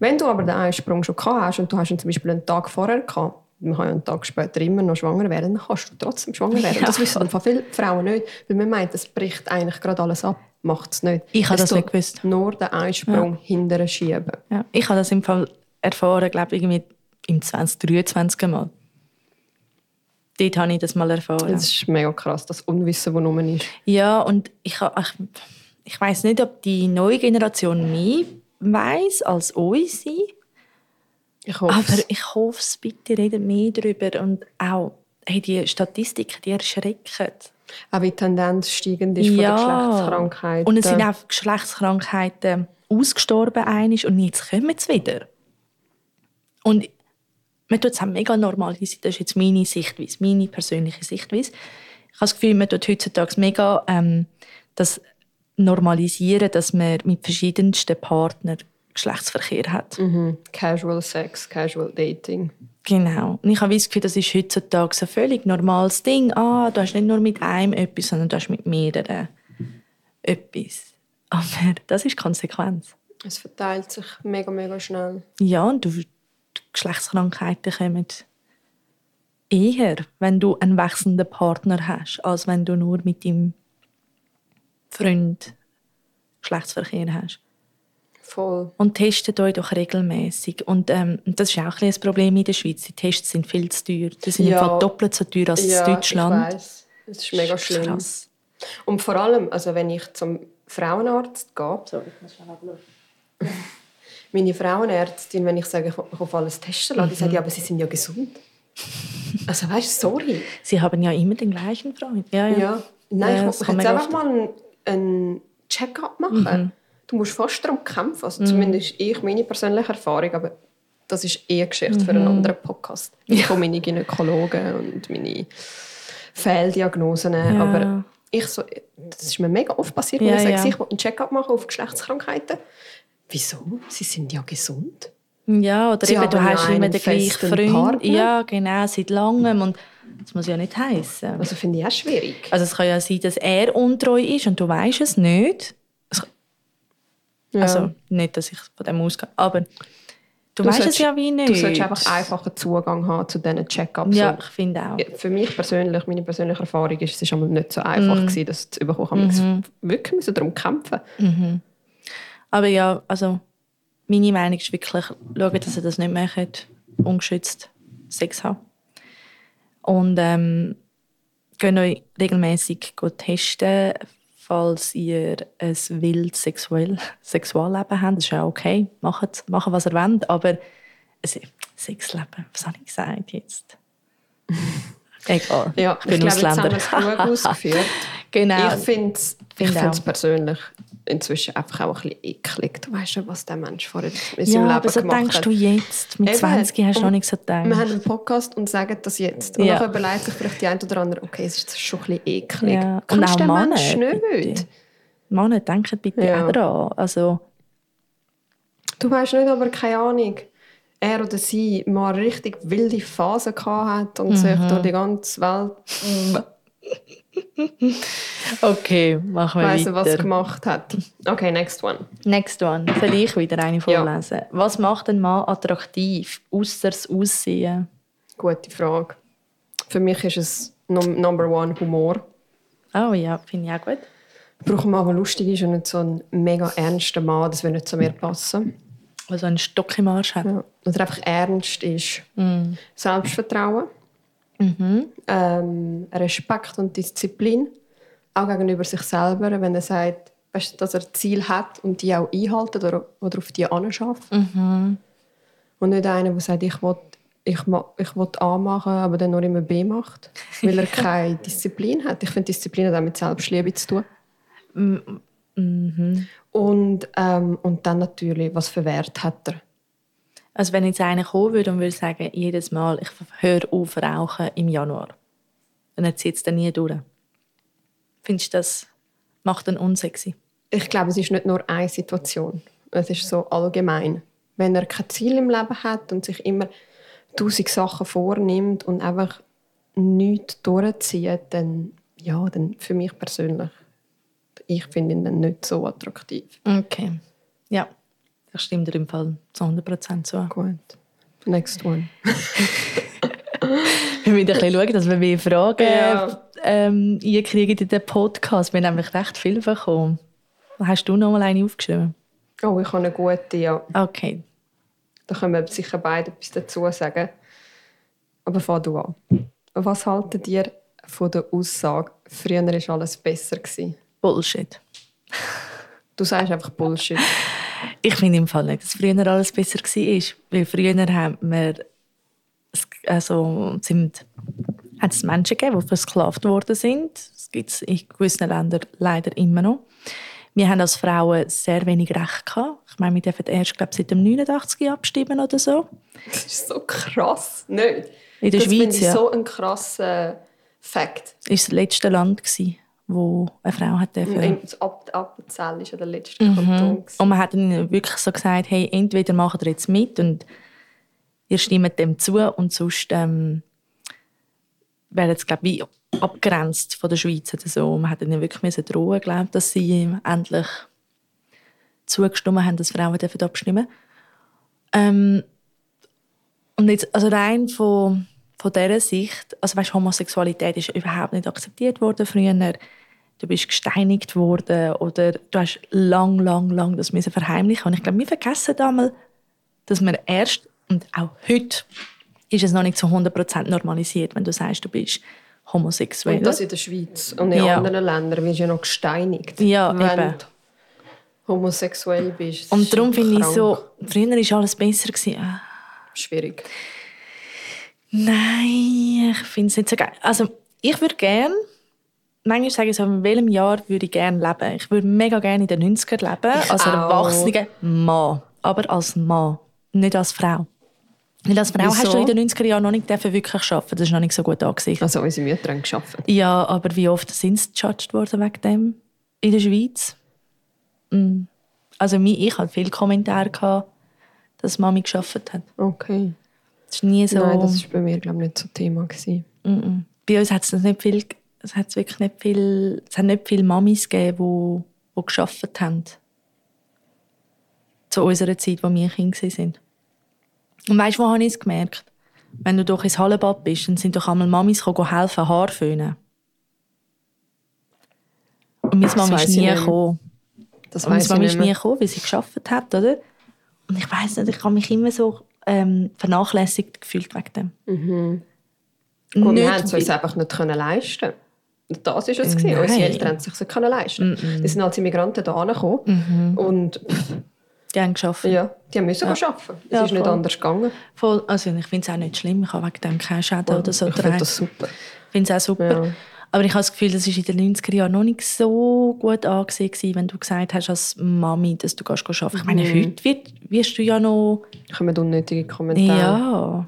Wenn du aber den Eisprung schon gehabt hast und du hast ihn zum Beispiel einen Tag vorher gehabt, man kann ja einen Tag später immer noch schwanger werden, dann kannst du trotzdem schwanger werden. Ja. Das wissen einfach viele Frauen nicht, weil man meint, es bricht eigentlich gerade alles ab. Macht es nicht. Ich habe das nicht gewusst. Nur den Eisprung hinterher schieben. ja. Ich habe das im Fall erfahren, glaube ich, irgendwie im 2023 Mal. Dort habe ich das mal erfahren. Das ist mega krass, das Unwissen, das rum ist. Ja, und ich, ich, ich weiß nicht, ob die neue Generation mehr weiß als unsere. Ich hoffe Aber ich hoffe es, bitte redet mehr darüber. Und auch hey, die Statistiken, die erschrecken. Auch wie die Tendenz steigend ist von der Geschlechtskrankheit. Und es sind auch Geschlechtskrankheiten ausgestorben und jetzt kommen sie wieder. Und man tut es auch mega normalisieren. Das ist jetzt meine Sichtweise, meine persönliche Sichtweise. Ich habe das Gefühl, man tut heutzutage mega ähm, das normalisieren, dass man mit verschiedensten Partnern Geschlechtsverkehr hat. Mhm. Casual Sex, Casual Dating. Genau. Und ich habe das Gefühl, das ist heutzutage ein völlig normales Ding. Ah, du hast nicht nur mit einem etwas, sondern du hast mit mehreren etwas. Aber das ist Konsequenz. Es verteilt sich mega, mega schnell. Ja, und du, Geschlechtskrankheiten kommen eher, wenn du einen wechselnden Partner hast, als wenn du nur mit deinem Freund Geschlechtsverkehr hast. Voll. Und testet euch doch regelmäßig. Und ähm, das ist auch ein, ein Problem in der Schweiz. Die Tests sind viel zu teuer. Die sind Ja. im Fall doppelt so teuer als ja, in Deutschland. ich weiss. Das ist mega Das ist schlimm. Krass. Und vor allem, also wenn ich zum Frauenarzt gehe, meine Frauenärztin, wenn ich sage, ich auf alles testen lassen, die sagt, ja, aber sie sind ja gesund. Also weißt du, sorry. Sie haben ja immer den gleichen Freund. Ja, ja. Ja. Nein, Ja, ich muss jetzt einfach mal einen, einen Check-up machen. Mhm. Du musst fast darum kämpfen. Also zumindest ich, meine persönliche Erfahrung, aber das ist eher Geschichte für einen Mhm. anderen Podcast. Ich habe meine Gynäkologen und meine Fehldiagnosen. Ja. Aber ich so, das ist mir mega oft passiert, wenn Ja, ich sage, ja. ich will einen Check-up machen auf Geschlechtskrankheiten. Wieso? Sie sind ja gesund. Ja, oder Sie eben, du hast immer den gleichen Freund. Partner. Ja, genau, seit langem. Und das muss ja nicht heißen. Also finde ich auch schwierig. Also es kann ja sein, dass er untreu ist und du weißt es nicht. Es- Ja. Also nicht, dass ich von dem ausgehe, aber du, Du weißt es solltest- ja wie nicht. Du solltest einfach einfachen Zugang haben zu diesen Check-ups. Ja, ich finde auch. Für mich persönlich, meine persönliche Erfahrung ist, es einmal nicht so einfach Mhm. gewesen, das zu bekommen. Ich musste wirklich müssen darum kämpfen. Aber ja, also meine Meinung ist wirklich, schauen, dass ihr das nicht macht, ungeschützt Sex haben. Und ähm, könnt euch regelmäßig testen, falls ihr ein wild sexuell, Sexualleben habt. Das ist ja okay, macht, macht was ihr wollt, aber ein Sexleben, was habe ich gesagt jetzt? Egal, Ja, ich bin ich glaube, jetzt haben Ausländer. wir es gut ausgeführt. genau. Ich finde es Find persönlich inzwischen einfach auch ein bisschen eklig. Du weißt ja, was der Mensch vorher in seinem ja, Leben so gemacht denkst hat. du jetzt. Mit Eben. 20 hast du noch Und nicht so gedacht. Wir haben einen Podcast und sagen das jetzt. Und Ja. dann überlegt sich vielleicht die eine oder andere, okay, es ist schon ein bisschen eklig. Ja. Und Kannst auch den Männer, Mensch nicht? bitte. Männer, denkt bitte Ja. auch daran. Also, Du weißt nicht, aber keine Ahnung. Er oder sie mal richtig wilde Phase gehabt hat und sich Mhm. durch die ganze Welt okay, machen wir weiss weiter. was gemacht hat. Okay, next one. Next one. Soll ich wieder eine vorlesen? Was macht ein Mann attraktiv, außer das Aussehen? Gute Frage. Für mich ist es num Number One Humor. Oh ja, finde ich auch gut. Ich brauche einen Mann, der lustig ist und nicht so ein mega ernster Mann. Das würde nicht zu mir passen. Also einen Stock im Arsch hat. Ja. Oder einfach ernst ist. Mm. Selbstvertrauen. Mhm. Ähm, Respekt und Disziplin. Auch gegenüber sich selber, wenn er sagt, weißt, dass er Ziel hat und die auch einhalten oder, oder auf die anschafft. Mhm. Und nicht einer, der sagt, ich will, ich, ich will A machen, aber dann nur immer B macht. Weil er keine Disziplin hat. Ich finde, Disziplin hat auch mit Selbstliebe zu tun. Mhm. Und, ähm, und dann natürlich, was für Wert hat er? Also wenn jetzt einer kommen würde und würde sagen, jedes Mal, ich höre auf rauchen im Januar. Und er zieht es dann nie durch. Findest du, das macht ihn unsexy? Ich glaube, es ist nicht nur eine Situation. Es ist so allgemein. Wenn er kein Ziel im Leben hat und sich immer tausend Sachen vornimmt und einfach nichts durchzieht, dann, ja, dann für mich persönlich, ich finde ihn dann nicht so attraktiv. Okay. Ja, das stimmt dir im Fall zu 100% zu. Gut. Next one. Wir müssen ein bisschen schauen, dass wir mehr Fragen Ja. ähm, einkriegen in den Podcast. Wir haben nämlich recht viel bekommen. Hast du noch mal eine aufgeschrieben? Oh, ich habe eine gute, ja. Okay. Da können wir sicher beide etwas dazu sagen. Aber fang du an. Was haltet ihr von der Aussage, früher war alles besser? Gewesen? Bullshit. Du sagst einfach Bullshit. Ich finde im Fall nicht, dass früher alles besser war. Weil früher haben wir also sind, hat es Menschen gegeben, die versklavt worden sind. Das gibt es in gewissen Ländern leider immer noch. Wir haben als Frauen sehr wenig Recht gehabt. Ich meine, wir dürfen erst glaub, seit dem 89 abstimmen oder so. Das ist so krass, nicht? In der das Schweiz, ja. so ein krasser Fakt. Das war das letzte Land, gewesen, wo eine Frau hat dürfen. Ab Appenzell ist ja der letzte Kanton. gewesen. Und man hat ihnen wirklich so gesagt, hey, entweder macht ihr jetzt mit und ihr stimmt dem zu und sonst ähm, werden es, glaube ich, abgrenzt von der Schweiz oder so. Man hat ihnen wirklich müssen drohen, glaube dass sie endlich zugestimmt haben, dass Frauen dürfen abstimmen ähm, Und jetzt, also rein von, von dieser Sicht, also weißt, Homosexualität ist überhaupt nicht akzeptiert worden früher. Du bist gesteinigt worden oder du hast lang, lang, lang das müssen verheimlichen. Und ich glaube, wir vergessen damals, dass wir erst, und auch heute, ist es noch nicht zu 100% normalisiert, wenn du sagst, du bist homosexuell. Und das in der Schweiz. Und in Ja. anderen Ländern wirst du ja noch gesteinigt, Ja, wenn eben. du homosexuell bist. Und darum finde ich so, früher war alles besser. Gewesen. Ah. Schwierig. Nein, ich finde es nicht so geil. Also, ich würde gerne, manchmal sage ich so, in welchem Jahr würde ich gerne leben. Ich würde mega gerne in den 90ern leben, Ich als erwachsener Mann. Aber als Mann, nicht als Frau. Weil als Frau Wieso? hast du in den 90er Jahren noch nicht wirklich arbeiten. Das ist noch nicht so gut angesehen. Also unsere Mütter haben gearbeitet. Ja, aber wie oft sind sie gejudged worden wegen dem in der Schweiz? Mm. Also ich hatte viele Kommentare, gehabt, dass Mami geschafft hat. Okay. Das ist nie so. Nein, das war bei mir glaube ich, nicht so Thema. Gewesen. Mm-mm. Bei uns hat es nicht viel, es hat wirklich nicht viel, es hat nicht viele Mamis gegeben, die, die geschafft haben. Zu unserer Zeit, wo wir Kinder waren. Und weißt du, wo habe ich es gemerkt? Wenn du doch ins Hallenbad bist, dann sind doch einmal Mamis gekommen, helfen, Haar föhnen. Und meine Mama ist nie gekommen. Das Und meine Mama ist nie gekommen, weil sie geschafft hat, oder? Und ich weiß nicht, ich habe mich immer so ähm, vernachlässigt gefühlt wegen dem. Mhm. Gut, wir haben es uns einfach nicht können leisten Und Das ist es. gewesen. Nein. Unsere Eltern haben sich nicht können leisten. Die sind als Immigranten hierher gekommen. Und pff, Die haben geschafft. ja, die müssen ja. arbeiten. Es Ja, ist nicht voll. anders gegangen. Voll, also ich finde es auch nicht schlimm, ich habe wegen dem keinen Schaden oder so ich finde das super. Ich finde es auch super. Ja. Aber ich habe das Gefühl, das war in den 90er Jahren noch nicht so gut angesehen, wenn du gesagt hast als Mami, dass du gehst arbeiten. Ich meine, Mhm. heute wird, wirst du ja noch... Kommen unnötige Kommentare. Ja.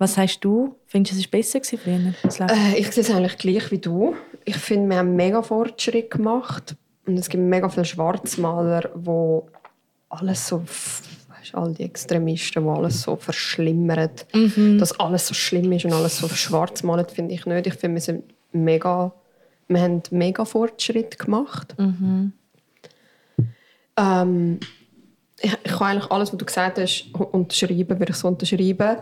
Was sagst du? Findest du, es war besser gewesen früher? Äh, ich sehe es eigentlich gleich wie du. Ich finde, wir haben mega Fortschritt gemacht. Und es gibt mega viele Schwarzmaler, die alles so, weißt, all die Extremisten, die alles so verschlimmern. Dass alles so schlimm ist und alles so schwarz malen, finde ich nicht. Ich finde, wir sind mega, wir haben mega Fortschritt gemacht. Ähm, ich, ich kann eigentlich alles, was du gesagt hast, unterschreiben, würde ich so unterschreiben.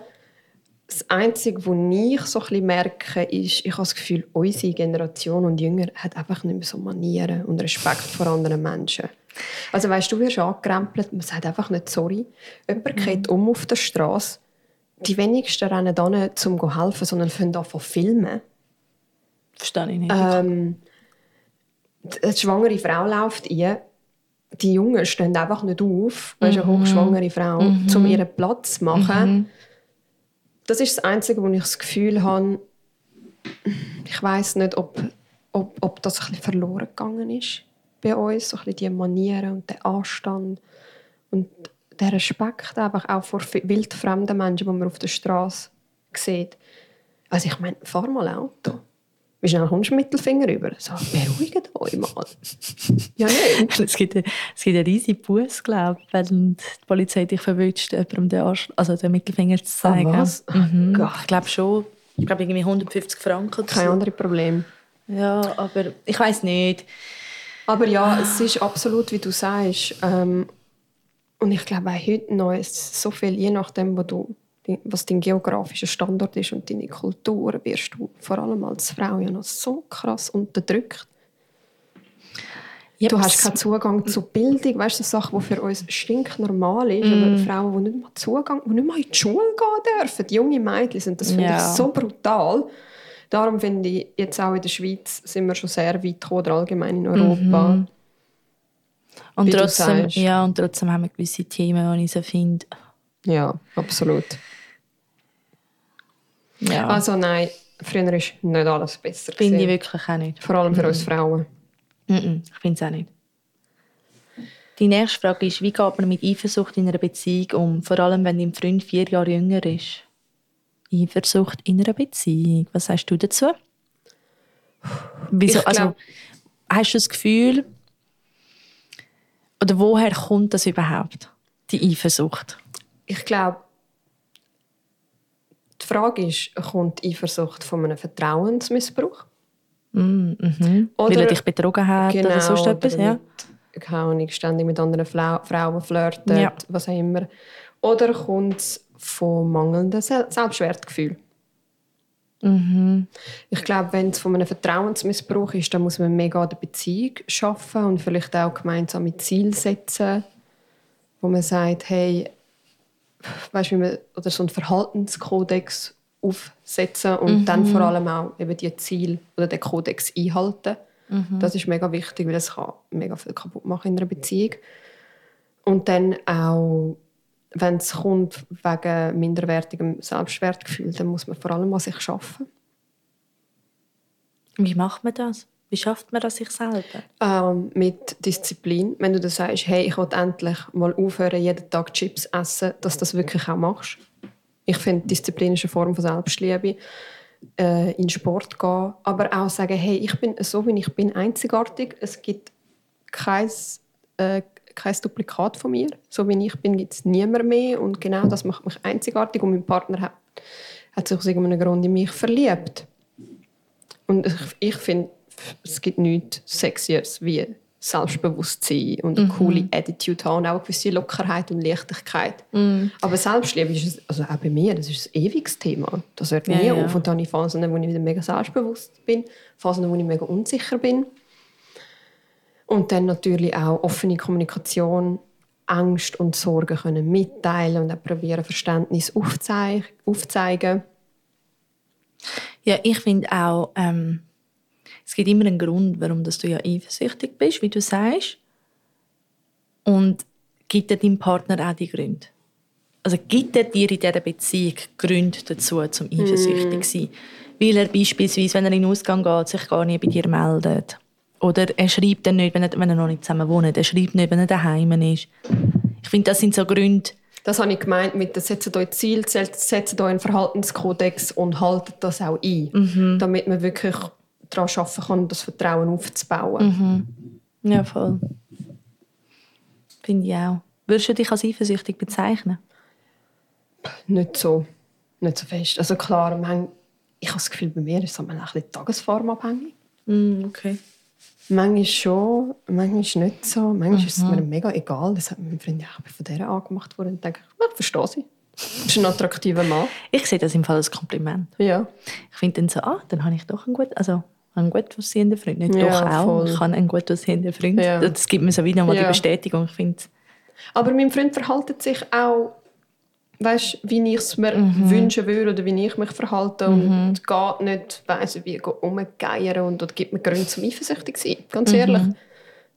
Das Einzige, was ich so ein bisschen merke, ist, ich habe das Gefühl, unsere Generation und Jünger hat einfach nicht mehr so Manieren und Respekt vor anderen Menschen. Also weißt du, wirst angekrempelt, man sagt einfach nicht «sorry». Jemand geht um auf der Straße. Die wenigsten rennen dann nicht, um zu helfen, sondern fangen an zu filmen. Verstehe ich nicht. Ähm, die- eine schwangere Frau läuft ein. Die Jungen stehen einfach nicht auf, weil eine hochschwangere Frau, um ihren Platz zu machen. Das ist das Einzige, wo ich das Gefühl habe, ich weiß nicht, ob, ob, ob das ein bisschen verloren gegangen ist bei uns, so ein bisschen die Manieren und der Anstand und der Respekt einfach auch vor wildfremden Menschen, die man auf der Straße sieht. Also ich meine, fahr mal Auto. Wie schnell kommst du mit Mittelfinger rüber? So, beruhigt euch mal. ja, nicht. Es gibt, es gibt einen riesigen Buß, glaube ich, wenn die Polizei dich verwünscht, jemandem den, Arsch, also den Mittelfinger zu zeigen. was? Oh Mhm. Gott. Ich glaube schon. Ich glaube irgendwie 150 Franken Kein so. anderes Problem. Ja, aber ich weiß nicht. Aber ja, es ist absolut, wie du sagst. Ähm, und ich glaube auch heute noch ist so viel, je nachdem, wo du, was dein geografischer Standort ist und deine Kultur, wirst du vor allem als Frau ja noch so krass unterdrückt. Ja, Du hast keinen Zugang zu Bildung, weißt du, so Sachen, die für uns stinknormal ist, aber Frauen, die nicht mal Zugang, die nicht mal in die Schule gehen dürfen, die junge Mädchen sind, das finde Ja. ich so brutal. Darum finde ich, jetzt auch in der Schweiz sind wir schon sehr weit gekommen, oder allgemein in Europa. Und wie du trotzdem, ja, und trotzdem haben wir gewisse Themen, die ich so finde. Ja, absolut. Ja, Also nein, früher war nicht alles besser. finde ich wirklich auch nicht. Vor allem für uns Frauen. Mhm, ich finde es auch nicht. Die nächste Frage ist, wie geht man mit Eifersucht in einer Beziehung um? Vor allem, wenn dein Freund vier Jahre jünger ist. Eifersucht in einer Beziehung. Was sagst du dazu? Wieso, also, hast du das Gefühl, oder woher kommt das überhaupt, die Eifersucht? Ich glaube, Frage ist, kommt die Eifersucht von einem Vertrauensmissbrauch? Mm, mhm. Oder- Weil er dich betrogen hat Genau, oder sonst etwas, oder ja. keine Ahnung, ständig mit anderen Flau Frauen flirtet, Ja. was auch immer. Oder kommt es von mangelndem Sel Selbstwertgefühl? Mhm. Ich glaube, wenn es von einem Vertrauensmissbrauch ist, dann muss man mega an der Beziehung schaffen und vielleicht auch gemeinsame Ziele setzen, wo man sagt, hey, weißt, wie man, oder so einen Verhaltenskodex aufsetzen und dann vor allem auch eben die Ziele oder den Kodex einhalten. Das ist mega wichtig, weil es kann mega viel kaputt machen in einer Beziehung. Und dann auch, wenn es kommt wegen minderwertigem Selbstwertgefühl, dann muss man vor allem an sich arbeiten. Wie macht man das? Wie schafft man das sich selber? Ähm, mit Disziplin. Wenn du dann sagst, hey, ich will endlich mal aufhören, jeden Tag Chips essen, dass du das wirklich auch machst. Ich finde, Disziplin ist eine Form von Selbstliebe. Äh, in Sport gehen, aber auch sagen, hey, ich bin so, wie ich bin, einzigartig. Es gibt kein, äh, kein Duplikat von mir. So wie ich bin, gibt es niemand mehr. Und genau das macht mich einzigartig. Und mein Partner hat, hat sich aus irgendeinem Grund in mich verliebt. Und ich, ich finde, es gibt nichts Sexieres wie selbstbewusst sein und eine coole Attitude haben und auch eine gewisse Lockerheit und Leichtigkeit. Aber Selbstliebe ist, es- also auch bei mir, das ist ein ewiges Thema. Das hört nie Ja, ja. auf. Und dann habe ich Phasen, wo ich wieder mega selbstbewusst bin, Phasen, wo ich mega unsicher bin. Und dann natürlich auch offene Kommunikation, Angst und Sorgen können mitteilen und auch probieren, Verständnis aufzeig aufzeigen. Ja, ich finde auch, ähm, es gibt immer einen Grund, warum dass du ja eifersüchtig bist, wie du sagst. Und gibt dir dein Partner auch die Gründe? Also gibt er dir in dieser Beziehung Gründe dazu, zum eifersüchtig zu sein? Weil er beispielsweise, wenn er in den Ausgang geht, sich gar nicht bei dir meldet. Oder er schreibt dann nicht, wenn er, wenn er noch nicht zusammen wohnt. Er schreibt nicht, wenn er daheim ist. Ich finde, das sind so Gründe, Das habe ich gemeint mit «Setzt euch Ziel, setzt euch einen Verhaltenskodex und haltet das auch ein», damit man wirklich daran arbeiten kann, das Vertrauen aufzubauen. Ja, voll. Finde ich auch. Würdest du dich als eifersüchtig bezeichnen? Nicht, so, nicht so fest. Also klar, ich habe das Gefühl, bei mir ist es manchmal ein bisschen tagesformabhängig. Mm, okay. Manchmal schon, manchmal nicht so. Manchmal ist es mir mega egal. Das hat mein Freund ja, bin von der angemacht worden und denke, ich, ich verstehe sie. Das ist ein attraktiver Mann. Ich sehe das im Fall als Kompliment. Ja. Ich finde dann so, ah, dann habe ich doch einen gut, also einen gut aussehenden Freund. Nicht Ja, doch auch, voll. ich habe einen gut aussehenden Freund. Ja. Das gibt mir so wieder mal die Ja. Bestätigung. Ich finde, Aber mein Freund verhält sich auch, weißt, wie ich es mir Mhm. wünschen würde oder wie ich mich verhalte und geht nicht, weiss wie umgeiern und oder gibt mir Gründe zum eifersüchtig zu sein. Ganz Mhm. ehrlich,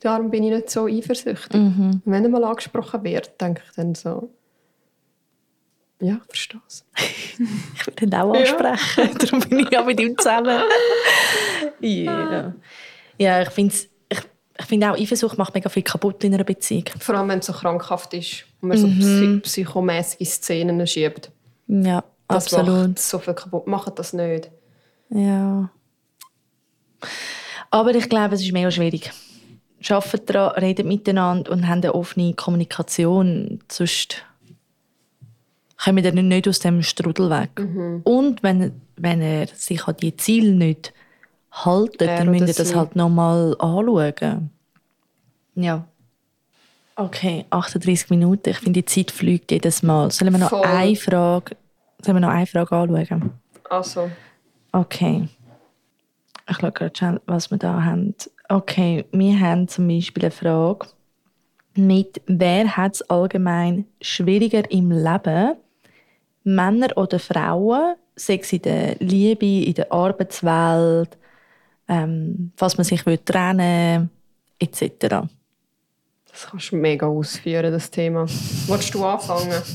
darum bin ich nicht so eifersüchtig. Wenn er mal angesprochen wird, denke ich dann so, ja, verstehe es. ich will ihn auch ansprechen. Darum bin ich ja mit ihm zusammen. ja. ja, ich finde ich, ich find auch, Eifersucht macht mega viel kaputt in einer Beziehung. Vor allem, wenn es so krankhaft ist und man so Mhm. psy psychomäßige Szenen schiebt. Ja, Das absolut. macht so viel kaputt. Macht das nicht. Ja. Aber ich glaube, es ist mega schwierig. Arbeitet daran, redet miteinander und habt eine offene Kommunikation. Sonst kommen wir nicht aus dem Strudel weg. Und wenn, wenn er sich an die Ziele nicht haltet, Er dann müsst ihr das sie. halt nochmal anschauen. Ja. Okay, 38 Minuten. Ich finde, die Zeit fliegt jedes Mal. Sollen wir noch Voll. eine Frage, sollen wir noch eine Frage anschauen? Also, Okay. Ich schaue gerade schnell, was wir da haben. Okay, wir haben zum Beispiel eine Frage mit «Wer hat es allgemein schwieriger im Leben? Männer oder Frauen? Sei es in der Liebe, in der Arbeitswelt, ähm, was man sich will trennen etc. das kannst du mega ausführen, das Thema. Wolltest du anfangen?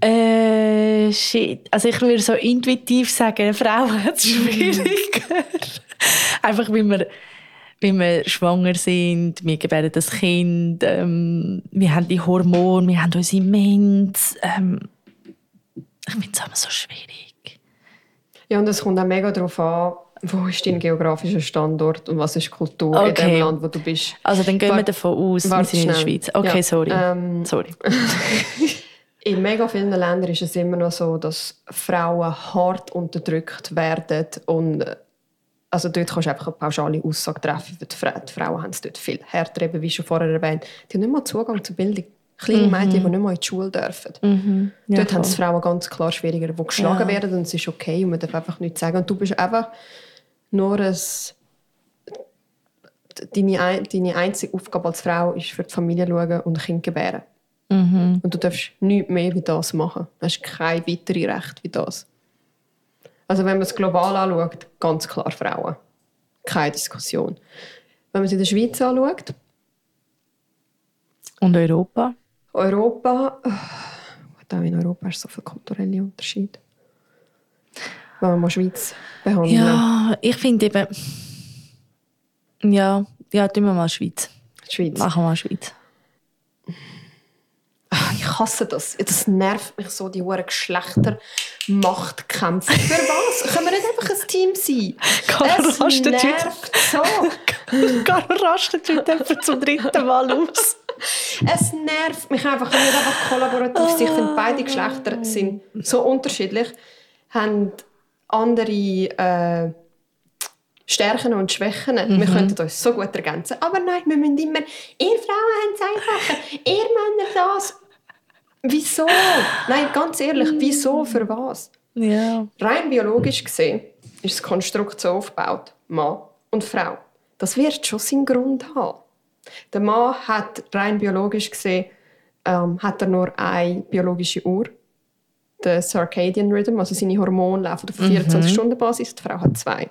Äh, shit. Also ich würde so intuitiv sagen, eine Frau hat es schwieriger. Einfach weil wir, weil wir schwanger sind, wir gebären das Kind, ähm, wir haben die Hormone, wir haben unsere Mens. Ähm, ich finde es immer so schwierig. Ja, und es kommt auch mega darauf an, Wo ist dein geografischer Standort und was ist Kultur in Okay. dem Land, wo du bist? Also dann gehen wir Warte- davon aus, wir sind in der. Schweiz. Okay, Ja, sorry. ähm, sorry. In mega vielen Ländern ist es immer noch so, dass Frauen hart unterdrückt werden und also dort kannst du einfach eine pauschale Aussage treffen. weil Die, Fra die Frauen haben es dort viel härter, eben wie schon vorher erwähnt. Die haben nicht mal Zugang zur Bildung. Kleine Mädchen, die nicht mal in die Schule dürfen. Mhm. Ja, Dort haben es Frauen ganz klar schwieriger, die geschlagen Ja. werden und es ist okay und man darf einfach nichts sagen. Und du bist einfach nur ein... Deine, ein- deine einzige Aufgabe als Frau ist für die Familie schauen und Kind gebären. Mhm. Und du darfst nichts mehr wie das machen. Du hast kein weiteres Recht wie das. Also wenn man es global anschaut, ganz klar Frauen. Keine Diskussion. Wenn man es in der Schweiz anschaut, Und Europa? Europa, äh, gut, auch in Europa ist so viel kulturelle Unterschied. Wenn wir mal Schweiz behandeln. Ja, ich finde eben... Ja, ja, tun wir mal Schweiz. Die Schweiz. Machen wir mal Schweiz. Ah, Ich hasse das. Das nervt mich so, die hohen Geschlechtermachtkämpfe. Für was? Können wir nicht einfach ein Team sein? Caro Es rastet nervt so. Caro rastet heute zum dritten Mal aus. Es nervt mich einfach, wenn wir einfach kollaborativ sind. Ich finde, beide Geschlechter sind so unterschiedlich, haben andere äh, Stärken und Schwächen. Wir könnten uns so gut ergänzen. Aber nein, wir müssen immer, ihr Frauen haben es einfacher, ihr Männer das. Wieso? Nein, ganz ehrlich, wieso, für was? Ja. Rein biologisch gesehen ist das Konstrukt so aufgebaut, Mann und Frau. Das wird schon seinen Grund haben. Der Mann hat rein biologisch gesehen ähm, hat er nur eine biologische Uhr, der Circadian Rhythm, also seine Hormone laufen auf 24-Stunden-Basis. Die Frau hat zwei.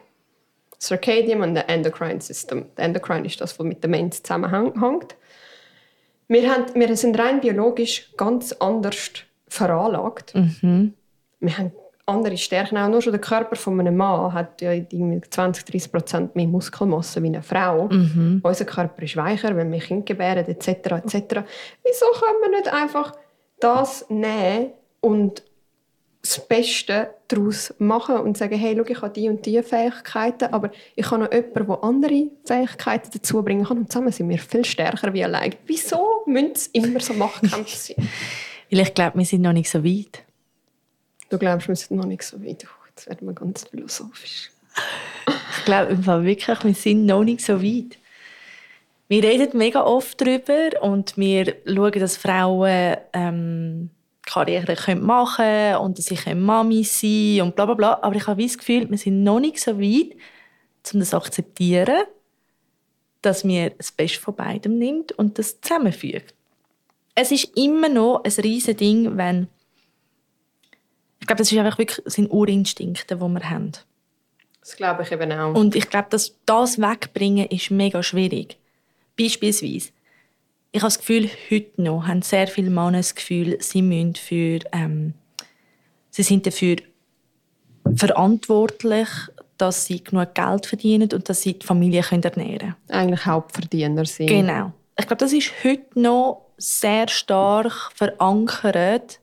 Circadian und der Endocrine System. Der Endocrine ist das, was mit dem Mensch zusammenhängt. Wir, haben, wir sind rein biologisch ganz anders veranlagt. Wir haben andere Stärken. Auch nur schon der Körper von einem Mann hat ja irgendwie 20-30 Prozent mehr Muskelmasse wie eine Frau. Unser Körper ist weicher, wenn wir Kind gebären etc. etc. Wieso können wir nicht einfach das nehmen und das Beste daraus machen und sagen, hey, schau, ich habe die und die Fähigkeiten, aber ich habe noch jemanden, der andere Fähigkeiten dazu bringen kann und zusammen sind wir viel stärker wie allein. Wieso müssen es immer so Machtkämpfe sein? Weil ich glaube, wir sind noch nicht so weit. Du glaubst, wir sind noch nicht so weit. Oh, Jetzt werden wir ganz philosophisch. Ich glaube im Fall wirklich, wir sind noch nicht so weit. Wir reden mega oft darüber und wir schauen, dass Frauen ähm, Karriere machen können und dass sie können Mami sein und bla bla bla. Aber ich habe wie das Gefühl, wir sind noch nicht so weit, um das zu akzeptieren, dass wir das Beste von beidem nimmt und das zusammenfügt. Es ist immer noch ein riesiges Ding, wenn ich glaube, das ist einfach wirklich sind Urinstinkte, die wir haben. Das glaube ich eben auch. Und ich glaube, dass das wegbringen ist mega schwierig. Beispielsweise, ich habe das Gefühl, heute noch haben sehr viele Männer das Gefühl, sie müssen für, ähm, sie sind dafür verantwortlich, dass sie genug Geld verdienen und dass sie die Familie können ernähren können. Eigentlich Hauptverdiener sind. Genau. Ich glaube, das ist heute noch sehr stark verankert,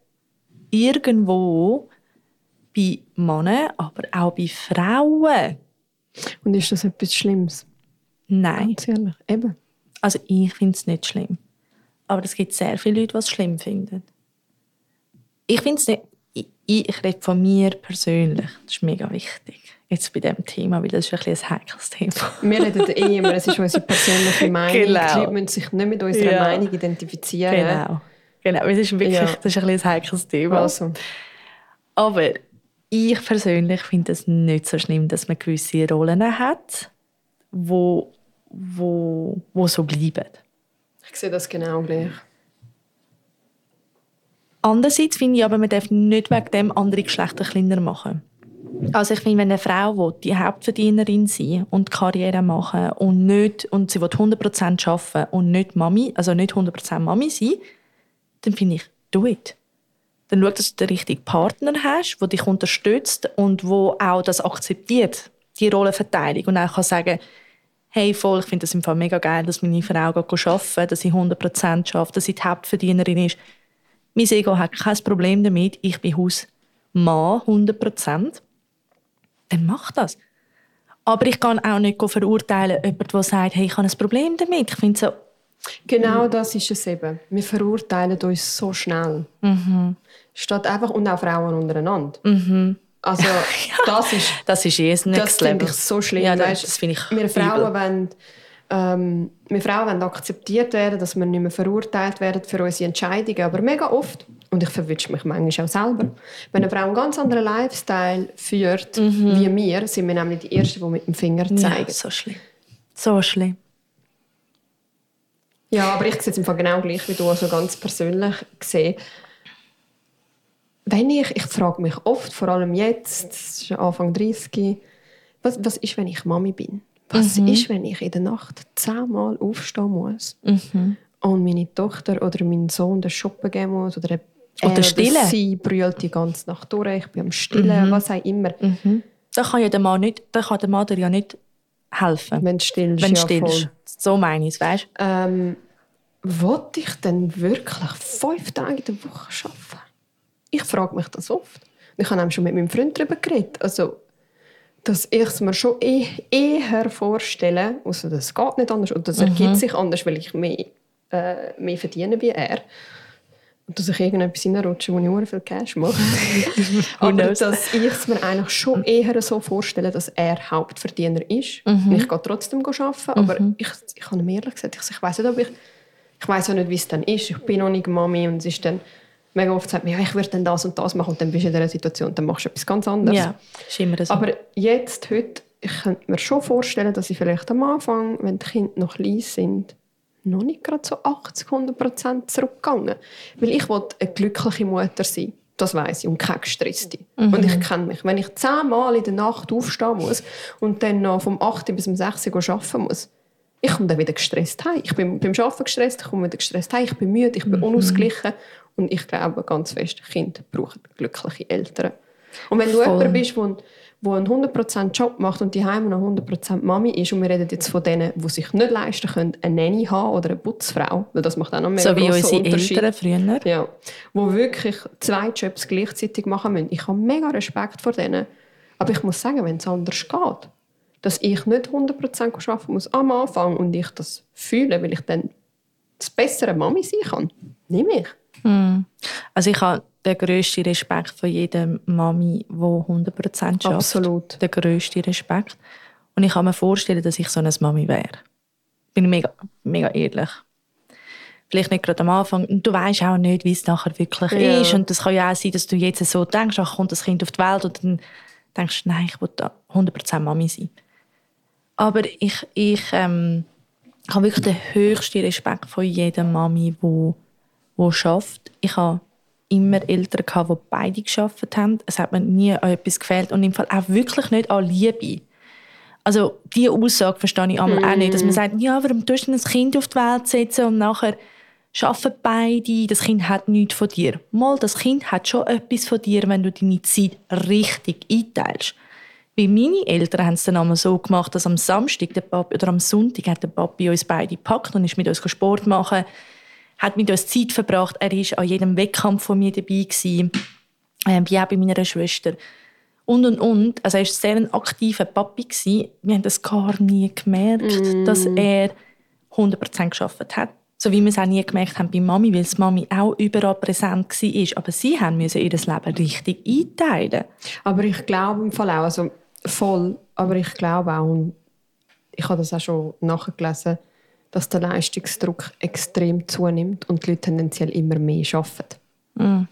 irgendwo bei Männern, aber auch bei Frauen. Und ist das etwas Schlimmes? Nein. Ganz ehrlich. Eben. Also ich finde es nicht schlimm. Aber es gibt sehr viele Leute, die es schlimm finden. Ich finde es nicht... Ich, ich rede von mir persönlich. Das ist mega wichtig. Jetzt bei diesem Thema, weil das ist ein, bisschen ein heikles Thema. Wir reden eh immer, es ist unsere persönliche Meinung. Genau. Die Leute müssen sich nicht mit unserer Ja. Meinung identifizieren. Genau. Genau, es ist wirklich Ja. das ist ein, bisschen ein heikles Thema. Also, Aber ich persönlich finde es nicht so schlimm, dass man gewisse Rollen hat, wo, wo, wo so bleiben. ich sehe das genau gleich. Andererseits finde ich aber, man darf nicht wegen dem andere Geschlechter kleiner machen. Also ich finde, wenn eine Frau will, die Hauptverdienerin sein und Karriere machen und nicht und sie will 100% arbeiten und nicht Mami, also nicht 100% Mami sein, dann finde ich, do it. Dann schau, dass du den richtigen Partner hast, der dich unterstützt und wo auch das akzeptiert, die Rollenverteilung und auch kann sagen, hey, voll, ich finde das im Fall mega geil, dass meine Frau geht arbeiten, dass sie 100% schafft, dass sie die Hauptverdienerin ist. Mein Ego hat kein Problem damit, ich bin Hausmann 100%. Dann mach das. Aber ich kann auch nicht verurteilen, jemanden, der sagt, hey, ich habe ein Problem damit. Ich finde so, Genau das ist es eben. Wir verurteilen uns so schnell. Mhm. Statt einfach, und auch Frauen untereinander. Also, das ist, das ist eh das finde ich so schlimm. Ja, das, das finde ich wir Frauen, übel. wollen, ähm, wir Frauen wollen akzeptiert werden, dass wir nicht mehr verurteilt werden für unsere Entscheidungen. Aber mega oft, und ich verwünsche mich manchmal auch selber, wenn eine Frau einen ganz anderen Lifestyle führt wie wir, sind wir nämlich die Ersten, die mit dem Finger zeigen. Ja, so schlimm. So schlimm. Ja, aber ich sehe es im Fall genau gleich wie du, also ganz persönlich gesehen. Wenn ich, ich frage mich oft, vor allem jetzt, Anfang 30, was, was ist, wenn ich Mami bin? Was ist, wenn ich in der Nacht zehnmal aufstehen muss und meine Tochter oder meinen Sohn den Shoppen geben muss oder er Oder stillen. sie brüllt die ganze Nacht durch, ich bin am Stillen, was auch immer. Da kann ja der Mann, nicht, da kann der Mann dir ja nicht helfen, Wenn du stillst, wenn du ja, stillst. voll. So meine ich es, weißt du? Ähm, wollte ich denn wirklich fünf Tage in der Woche arbeiten? Ich frage mich das oft. Ich habe schon mit meinem Freund darüber geredet. Also, dass ich es mir schon eh, eher vorstelle, also das geht nicht anders, oder das ergibt sich anders, weil ich mehr, äh, mehr verdiene wie er. Und dass ich irgendetwas reinrutsche, wo ich sehr viel Cash mache. Aber dass ich es mir eigentlich schon eher so vorstelle, dass er Hauptverdiener ist. Und ich gehe trotzdem arbeiten, aber ich, ich habe ihm ehrlich gesagt, ich, ich weiß nicht, ob ich... Ich weiß auch nicht, wie es dann ist. Ich bin noch nicht Mami und es ist dann... Mega oft sagt man, ja, ich würde dann das und das machen und dann bist du in dieser Situation und dann machst du etwas ganz anderes. Ja, ist immer so. Aber jetzt, heute, ich könnte mir schon vorstellen, dass ich vielleicht am Anfang, wenn die Kinder noch klein sind, noch nicht gerade so 80, 100 Prozent zurückgegangen. Weil ich wollte eine glückliche Mutter sein. Das weiß ich. Und keine gestresste. Und ich kenne mich. Wenn ich zehnmal in der Nacht aufstehen muss und dann noch vom 8 bis um 6 Uhr arbeiten muss, ich komme dann wieder gestresst heim. Ich bin beim Arbeiten gestresst, ich komme wieder gestresst heim. Ich bin müde, ich bin unausgeglichen. Und ich glaube ganz fest, Kinder brauchen glückliche Eltern. Und wenn du Voll. jemand bist, der der einen 100% Job macht und die Heim noch 100% Mami ist und wir reden jetzt von denen, die sich nicht leisten können, eine Nanny haben oder eine Putzfrau, weil das macht auch noch mehr so wie unsere. Eltern früher. Ja, wo wirklich zwei Jobs gleichzeitig machen müssen. Ich habe mega Respekt vor denen. Aber ich muss sagen, wenn es anders geht, dass ich nicht 100% arbeiten muss am Anfang und ich das fühle, weil ich dann das bessere Mami sein kann, nehme ich. Also ich habe den grössten Respekt von jeder Mami, die 100% schafft. Absolut. Den grössten Respekt. Und ich kann mir vorstellen, dass ich so eine Mami wäre. Bin mega, mega ehrlich. Vielleicht nicht gerade am Anfang. Und du weißt auch nicht, wie es nachher wirklich Ja. ist. Und das kann ja auch sein, dass du jetzt so denkst, ach, kommt das Kind auf die Welt und dann denkst du, nein, ich will da 100% Mami sein. Aber ich, ich ähm, habe wirklich den höchsten Respekt von jeder Mami, die die schafft. Ich habe immer Eltern gehabt, die beide geschafft haben. Es hat mir nie an etwas gefehlt und im Fall auch wirklich nicht an Liebe. Also diese Aussage verstehe ich einmal auch nicht, dass man sagt, ja, warum tust du ein Kind auf die Welt setzen und nachher arbeiten beide, das Kind hat nichts von dir. Mal, das Kind hat schon etwas von dir, wenn du deine Zeit richtig einteilst. Weil meine Eltern haben es dann einmal so gemacht, dass am Samstag der Papi, oder am Sonntag hat der Papi uns beide gepackt und ist mit uns Sport machen, hat mit uns Zeit verbracht. Er war an jedem Wettkampf von mir dabei gewesen, ähm, wie auch bei meiner Schwester. Und, und, und. Also er war sehr ein aktiver Papi. Gewesen. Wir haben das gar nie gemerkt, dass er 100% geschafft hat. So wie wir es auch nie gemerkt haben bei Mami, weil die Mami auch überall präsent war. Aber sie haben müssen ihr Leben richtig einteilen. Aber ich glaube im Fall auch, also voll, aber ich glaube auch, und ich habe das auch schon nachgelesen, dass der Leistungsdruck extrem zunimmt und die Leute tendenziell immer mehr arbeiten.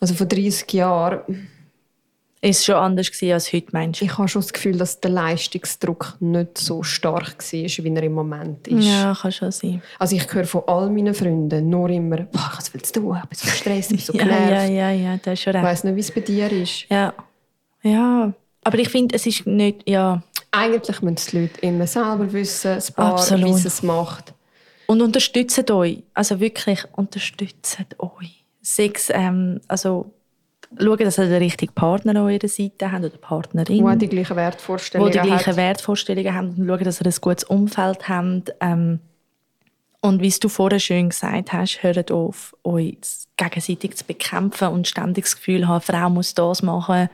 Also vor 30 Jahren, Ist schon anders gewesen als heute, meinst du? ich habe schon das Gefühl, dass der Leistungsdruck nicht so stark war, wie er im Moment ist. Ja, kann schon sein. Also ich höre von all meinen Freunden nur immer, «Boah, was willst du? Ich bin so gestresst, ich bin so Ja, genervt. ja, ja, ja, das ist schon Ich recht. weiss nicht, wie es bei dir ist. Ja. ja. Aber ich finde, es ist nicht, ja... Eigentlich müssen die Leute immer selber wissen, das Paar, Absolut. wie es macht. Und unterstützt euch. Also wirklich, unterstützt euch. Sechs, ähm, also schauen, dass ihr den richtigen Partner an eurer Seite habt oder Partnerin. Auch die gleichen Wertvorstellungen die gleichen hat. Wertvorstellungen haben und schauen, dass ihr ein gutes Umfeld habt. Ähm, und wie du vorher schön gesagt hast, hört auf, euch gegenseitig zu bekämpfen und ständig das Gefühl haben, Frau muss das machen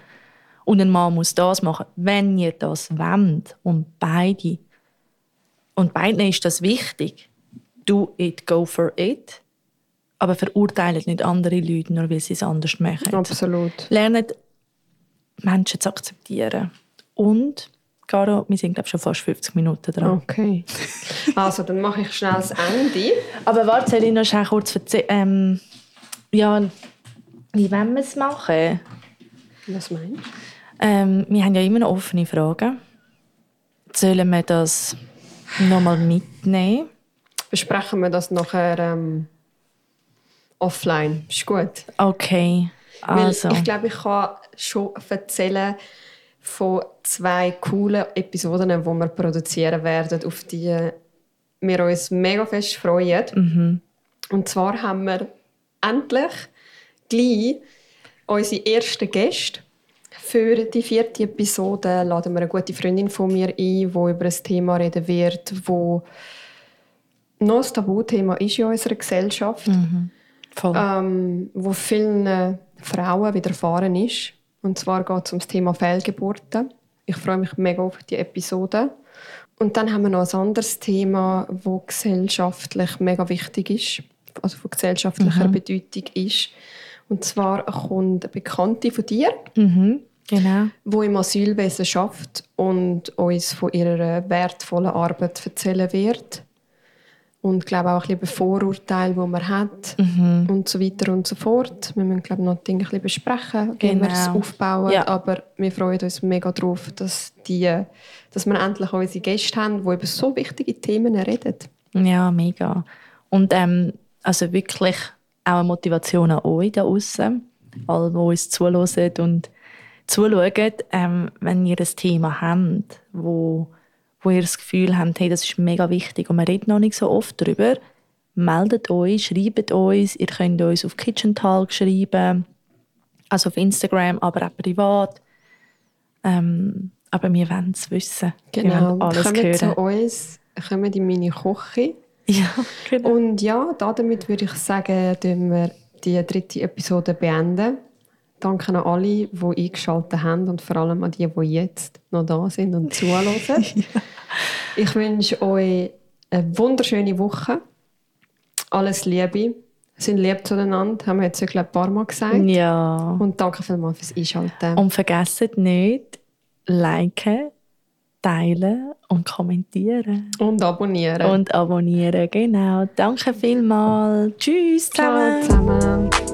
und ein Mann muss das machen. Wenn ihr das wollt und beide, und beiden ist das wichtig, do it, go for it, aber verurteilt nicht andere Leute, nur weil sie es anders machen. Absolut. Lernt Menschen zu akzeptieren. Und, Caro, wir sind glaube schon fast 50 Minuten dran. Okay. Also, dann mache ich schnell das Ende. Aber warte, soll ich noch schnell kurz erzählen? Ähm, ja, wie wollen wir es machen? Was meinst du? Ähm, wir haben ja immer noch offene Fragen. Sollen wir das nochmal mitnehmen? Besprechen wir das nachher ähm, offline. Ist gut. Okay, also. Weil ich glaube, ich kann schon erzählen von zwei coolen Episoden, die wir produzieren werden, auf die wir uns mega fest freuen. Mhm. Und zwar haben wir endlich gleich unsere ersten Gäste. Für die vierte Episode laden wir eine gute Freundin von mir ein, die über ein Thema reden wird, wo noch ein Tabuthema ist in unserer Gesellschaft, Voll. ähm, wo vielen Frauen widerfahren ist. Und zwar geht es um das Thema Fehlgeburten. Ich freue mich mega auf die Episode. Und dann haben wir noch ein anderes Thema, wo gesellschaftlich mega wichtig ist, also von gesellschaftlicher Bedeutung ist. Und zwar kommt eine Bekannte von dir, Mhm, genau. die im Asylwesen schafft und uns von ihrer wertvollen Arbeit erzählen wird. Und ich glaube auch ein bisschen Vorurteile, die man hat Mhm. und so weiter und so fort. Wir müssen glaube noch Dinge ein bisschen besprechen, wie wir es Genau. aufbauen. Ja. Aber wir freuen uns mega darauf, dass, die, dass wir endlich unsere Gäste haben, die über so wichtige Themen reden. Ja, mega. Und ähm, also wirklich auch eine Motivation an euch da außen, alle, die uns zuhören und zuschauen, ähm, wenn ihr ein Thema habt, wo, wo ihr das Gefühl habt, hey, das ist mega wichtig und man redet noch nicht so oft darüber, meldet euch, schreibt uns, ihr könnt uns auf Kitchen Talk schreiben, also auf Instagram, aber auch privat. Ähm, aber wir wollen es wissen. Wir Genau. wollen alles kommen hören. zu uns, kommen in meine Küche. Ja, genau. Und ja, damit würde ich sagen, tun wir die dritte Episode beenden. Danke an alle, die eingeschaltet haben und vor allem an die, die jetzt noch da sind und zuhören. Ich wünsche euch eine wunderschöne Woche. Alles Liebe. Sind lieb zueinander, haben wir jetzt ein paar Mal gesagt. Ja. Und danke vielmals fürs Einschalten. Und vergesst nicht, liken, teilen und kommentieren. Und abonnieren. Und abonnieren, genau. Danke vielmals. Tschüss Ciao zusammen. zusammen.